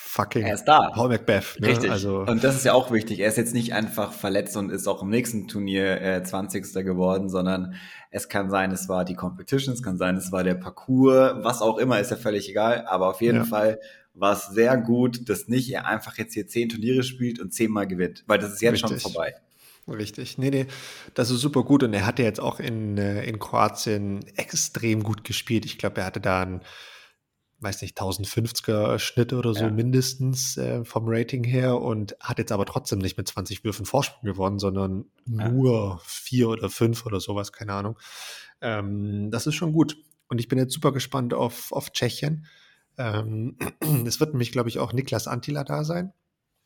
fucking er ist da. Paul Macbeth. Ne? Richtig. Also, und das ist ja auch wichtig. Er ist jetzt nicht einfach verletzt und ist auch im nächsten Turnier äh, 20. geworden, sondern es kann sein, es war die Competition, es kann sein, es war der Parcours, was auch immer, ist ja völlig egal. Aber auf jeden ja. Fall war es sehr gut, dass nicht er einfach jetzt hier zehn Turniere spielt und zehnmal gewinnt, weil das ist jetzt Richtig. schon vorbei. Richtig. Nee, nee, das ist super gut. Und er hatte jetzt auch in, äh, in Kroatien extrem gut gespielt. Ich glaube, er hatte da einen, weiß nicht, 1050er Schnitt oder so ja. mindestens äh, vom Rating her und hat jetzt aber trotzdem nicht mit 20 Würfen Vorsprung gewonnen, sondern ja. nur vier oder fünf oder sowas, keine Ahnung. Ähm, das ist schon gut. Und ich bin jetzt super gespannt auf, auf Tschechien. Ähm, es wird nämlich, glaube ich, auch Niklas Antila da sein.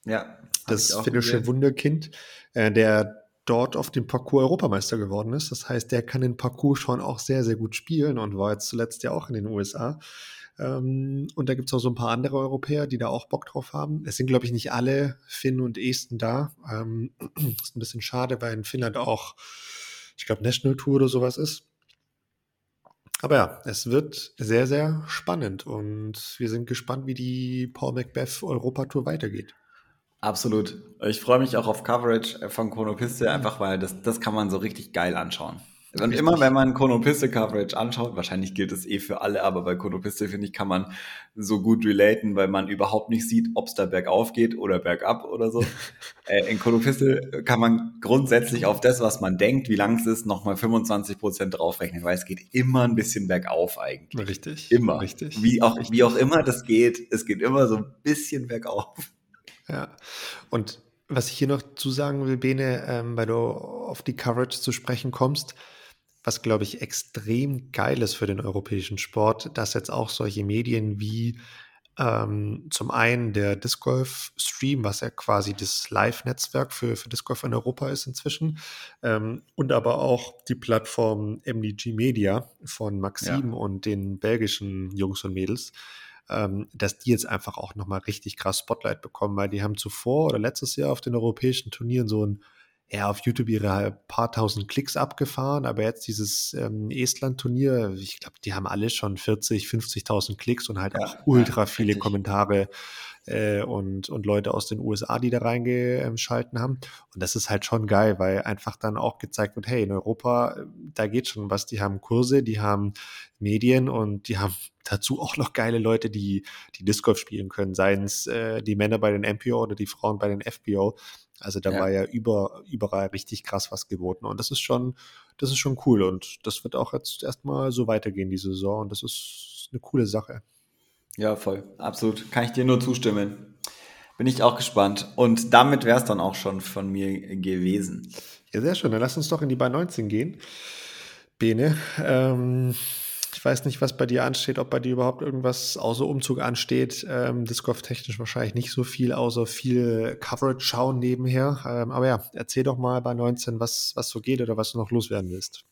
Ja. Das finnische Wunderkind, äh, der dort auf dem Parcours Europameister geworden ist. Das heißt, der kann den Parcours schon auch sehr, sehr gut spielen und war jetzt zuletzt ja auch in den USA. Ähm, und da gibt es auch so ein paar andere Europäer, die da auch Bock drauf haben. Es sind, glaube ich, nicht alle Finnen und Esten da. Ähm, ist ein bisschen schade, weil in Finnland auch, ich glaube, National Tour oder sowas ist. Aber ja, es wird sehr, sehr spannend und wir sind gespannt, wie die Paul Macbeth Europatour weitergeht. Absolut. Ich freue mich auch auf Coverage von Chronopiste, einfach weil das, das kann man so richtig geil anschauen. Und Richtig. immer, wenn man Konopiste-Coverage anschaut, wahrscheinlich gilt es eh für alle, aber bei Konopiste, finde ich, kann man so gut relaten, weil man überhaupt nicht sieht, ob es da bergauf geht oder bergab oder so. äh, in Konopiste kann man grundsätzlich auf das, was man denkt, wie lang es ist, nochmal 25 Prozent draufrechnen, weil es geht immer ein bisschen bergauf eigentlich. Richtig. Immer. Richtig. Wie auch, Richtig. wie auch immer das geht, es geht immer so ein bisschen bergauf. Ja. Und was ich hier noch zu sagen will, Bene, ähm, weil du auf die Coverage zu sprechen kommst, was, glaube ich, extrem geil ist für den europäischen Sport, dass jetzt auch solche Medien wie ähm, zum einen der Disc Golf Stream, was ja quasi das Live-Netzwerk für, für Disc Golf in Europa ist inzwischen, ähm, und aber auch die Plattform MDG Media von Maxim ja. und den belgischen Jungs und Mädels, ähm, dass die jetzt einfach auch nochmal richtig krass Spotlight bekommen, weil die haben zuvor oder letztes Jahr auf den europäischen Turnieren so ein ja, auf YouTube ihre paar tausend Klicks abgefahren, aber jetzt dieses ähm, Estland-Turnier, ich glaube, die haben alle schon 40, 50.000 Klicks und halt ja, auch ultra ja, viele Kommentare äh, und, und Leute aus den USA, die da reingeschalten haben. Und das ist halt schon geil, weil einfach dann auch gezeigt wird, hey, in Europa, äh, da geht schon was. Die haben Kurse, die haben Medien und die haben dazu auch noch geile Leute, die, die Disc Golf spielen können, seien es äh, die Männer bei den MPO oder die Frauen bei den FBO. Also da ja. war ja über, überall richtig krass was geboten. Und das ist schon, das ist schon cool. Und das wird auch jetzt erstmal so weitergehen, diese Saison. Und das ist eine coole Sache. Ja, voll. Absolut. Kann ich dir nur zustimmen. Bin ich auch gespannt. Und damit wäre es dann auch schon von mir gewesen. Ja, sehr schön. Dann lass uns doch in die Bahn 19 gehen. Bene. Ähm, ich weiß nicht, was bei dir ansteht, ob bei dir überhaupt irgendwas außer Umzug ansteht. Ähm, Disc Golf technisch wahrscheinlich nicht so viel, außer viel Coverage schauen nebenher. Ähm, aber ja, erzähl doch mal bei 19, was, was so geht oder was du noch loswerden willst.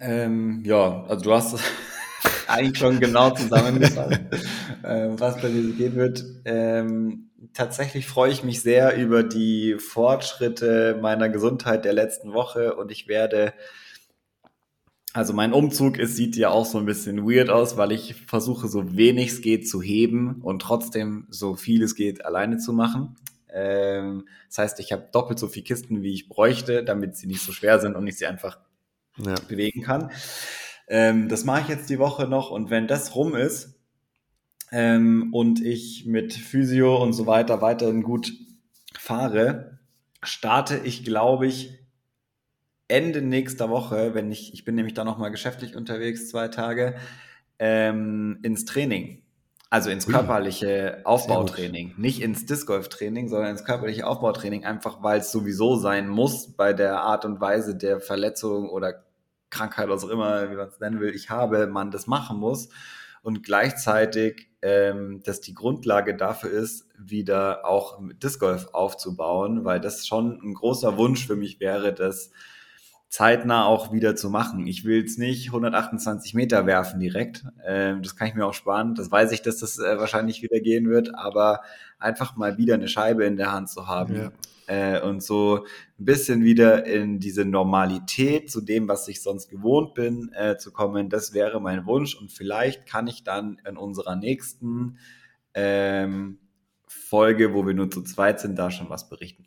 Ähm, ja, also du hast eigentlich schon genau zusammengefasst, äh, was bei dir so gehen wird. Ähm, tatsächlich freue ich mich sehr über die Fortschritte meiner Gesundheit der letzten Woche und ich werde also mein Umzug, es sieht ja auch so ein bisschen weird aus, weil ich versuche so wenig es geht zu heben und trotzdem so viel es geht alleine zu machen. Ähm, das heißt, ich habe doppelt so viele Kisten, wie ich bräuchte, damit sie nicht so schwer sind und ich sie einfach ja. bewegen kann. Ähm, das mache ich jetzt die Woche noch und wenn das rum ist ähm, und ich mit Physio und so weiter weiterhin gut fahre, starte ich, glaube ich, Ende nächster Woche, wenn ich, ich bin nämlich da nochmal geschäftlich unterwegs, zwei Tage, ähm, ins Training. Also ins körperliche Aufbautraining. Nicht ins Disc Golf Training, sondern ins körperliche Aufbautraining, einfach weil es sowieso sein muss bei der Art und Weise der Verletzung oder Krankheit, was auch immer, wie man es nennen will, ich habe, man das machen muss. Und gleichzeitig, ähm, dass die Grundlage dafür ist, wieder auch Disc Golf aufzubauen, weil das schon ein großer Wunsch für mich wäre, dass zeitnah auch wieder zu machen. Ich will es nicht 128 Meter werfen direkt. Ähm, das kann ich mir auch sparen. Das weiß ich, dass das äh, wahrscheinlich wieder gehen wird, aber einfach mal wieder eine Scheibe in der Hand zu haben. Ja. Äh, und so ein bisschen wieder in diese Normalität zu dem, was ich sonst gewohnt bin, äh, zu kommen, das wäre mein Wunsch. Und vielleicht kann ich dann in unserer nächsten ähm, Folge, wo wir nur zu zweit sind, da schon was berichten.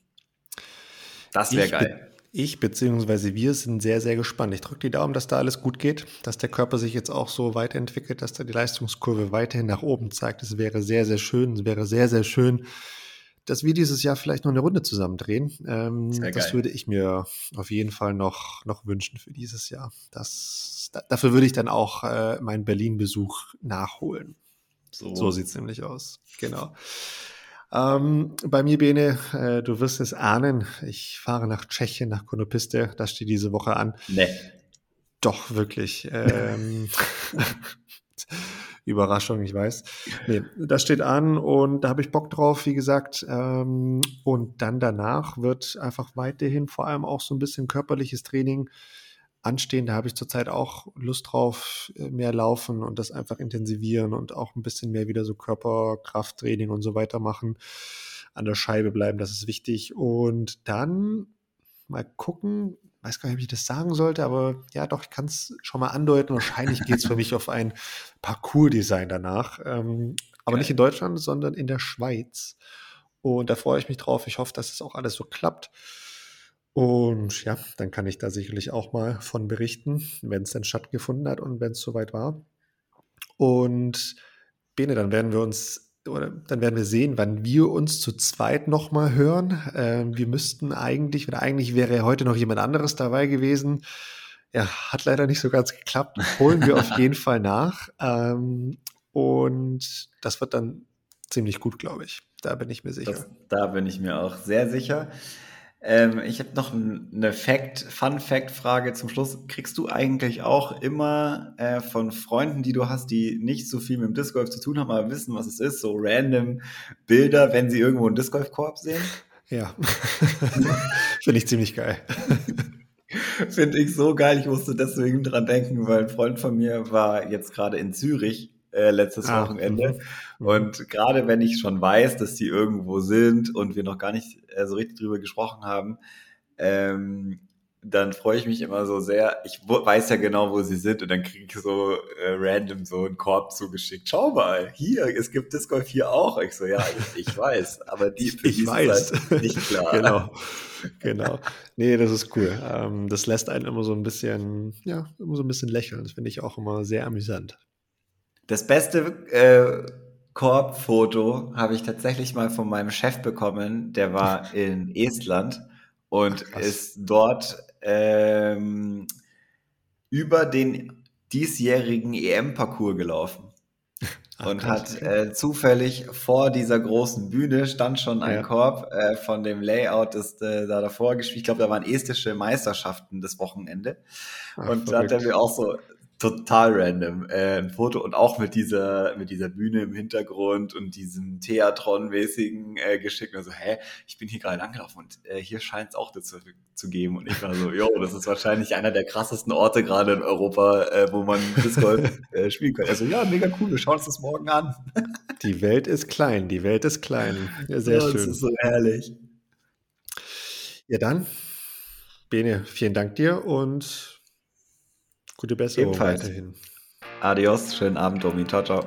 Das wäre geil ich bzw. wir sind sehr, sehr gespannt. Ich drücke die Daumen, dass da alles gut geht, dass der Körper sich jetzt auch so weiterentwickelt, dass da die Leistungskurve weiterhin nach oben zeigt. Es wäre sehr, sehr schön. Es wäre sehr, sehr schön, dass wir dieses Jahr vielleicht noch eine Runde zusammen drehen. Ähm, das würde ich mir auf jeden Fall noch, noch wünschen für dieses Jahr. Das, da, dafür würde ich dann auch äh, meinen Berlin-Besuch nachholen. So, so sieht es nämlich aus. Genau. Ähm, bei mir, Bene, äh, du wirst es ahnen, ich fahre nach Tschechien, nach Konopiste, das steht diese Woche an. Nee. Doch, wirklich. Ähm, Überraschung, ich weiß. Nee, das steht an und da habe ich Bock drauf, wie gesagt. Ähm, und dann danach wird einfach weiterhin vor allem auch so ein bisschen körperliches Training anstehen. Da habe ich zurzeit auch Lust drauf, äh, mehr laufen und das einfach intensivieren und auch ein bisschen mehr wieder so Körperkrafttraining und so weiter machen. An der Scheibe bleiben, das ist wichtig. Und dann mal gucken, weiß gar nicht, ob ich das sagen sollte, aber ja, doch, ich kann es schon mal andeuten. Wahrscheinlich geht es für mich auf ein Parcours-Design danach. Ähm, aber nicht in Deutschland, sondern in der Schweiz. Und da freue ich mich drauf. Ich hoffe, dass es auch alles so klappt. Und ja, dann kann ich da sicherlich auch mal von berichten, wenn es denn stattgefunden hat und wenn es soweit war. Und Bene, dann werden wir uns oder dann werden wir sehen, wann wir uns zu zweit nochmal hören. Ähm, wir müssten eigentlich, oder eigentlich wäre heute noch jemand anderes dabei gewesen. Ja, hat leider nicht so ganz geklappt. Holen wir auf jeden Fall nach. Ähm, und das wird dann ziemlich gut, glaube ich. Da bin ich mir sicher. Das, da bin ich mir auch sehr sicher. Ähm, ich habe noch eine Fact, Fun-Fact-Frage zum Schluss. Kriegst du eigentlich auch immer äh, von Freunden, die du hast, die nicht so viel mit dem Disc Golf zu tun haben, aber wissen, was es ist, so random Bilder, wenn sie irgendwo einen Disc Golf Korb sehen? Ja, finde ich ziemlich geil. Finde ich so geil. Ich musste deswegen dran denken, weil ein Freund von mir war jetzt gerade in Zürich äh, letztes ah, Wochenende. Mhm. Und gerade wenn ich schon weiß, dass die irgendwo sind und wir noch gar nicht äh, so richtig drüber gesprochen haben, ähm, dann freue ich mich immer so sehr. Ich weiß ja genau, wo sie sind und dann kriege ich so äh, random so einen Korb zugeschickt. Schau mal, hier, es gibt Disc Golf hier auch. Ich so, ja, ich, ich weiß, aber die für ich weiß. Halt nicht klar. genau. Genau. Nee, das ist cool. Ähm, das lässt einen immer so ein bisschen, ja, immer so ein bisschen lächeln. Das finde ich auch immer sehr amüsant. Das beste äh, Korbfoto habe ich tatsächlich mal von meinem Chef bekommen. Der war in Estland und Ach, ist dort ähm, über den diesjährigen EM-Parcours gelaufen. Ach, und hat äh, zufällig vor dieser großen Bühne stand schon ein ja. Korb äh, von dem Layout, das äh, da davor gespielt. Ich glaube, da waren estische Meisterschaften das Wochenende. Ach, und da hat er mir auch so total random äh, ein Foto und auch mit dieser mit dieser Bühne im Hintergrund und diesem Theatron-mäßigen äh, geschickt. Also, hä, ich bin hier gerade angelaufen und äh, hier scheint es auch dazu zu geben. Und ich war so, jo, das ist wahrscheinlich einer der krassesten Orte gerade in Europa, äh, wo man Disc Golf äh, spielen kann. Also, ja, mega cool, wir schauen uns das morgen an. die Welt ist klein, die Welt ist klein. Ja, sehr ja, schön. Das ist so herrlich. Ja, dann, Bene, vielen Dank dir und Gute Besserung Ebenfalls. weiterhin. Adios, schönen Abend, Domi. Ciao, ciao.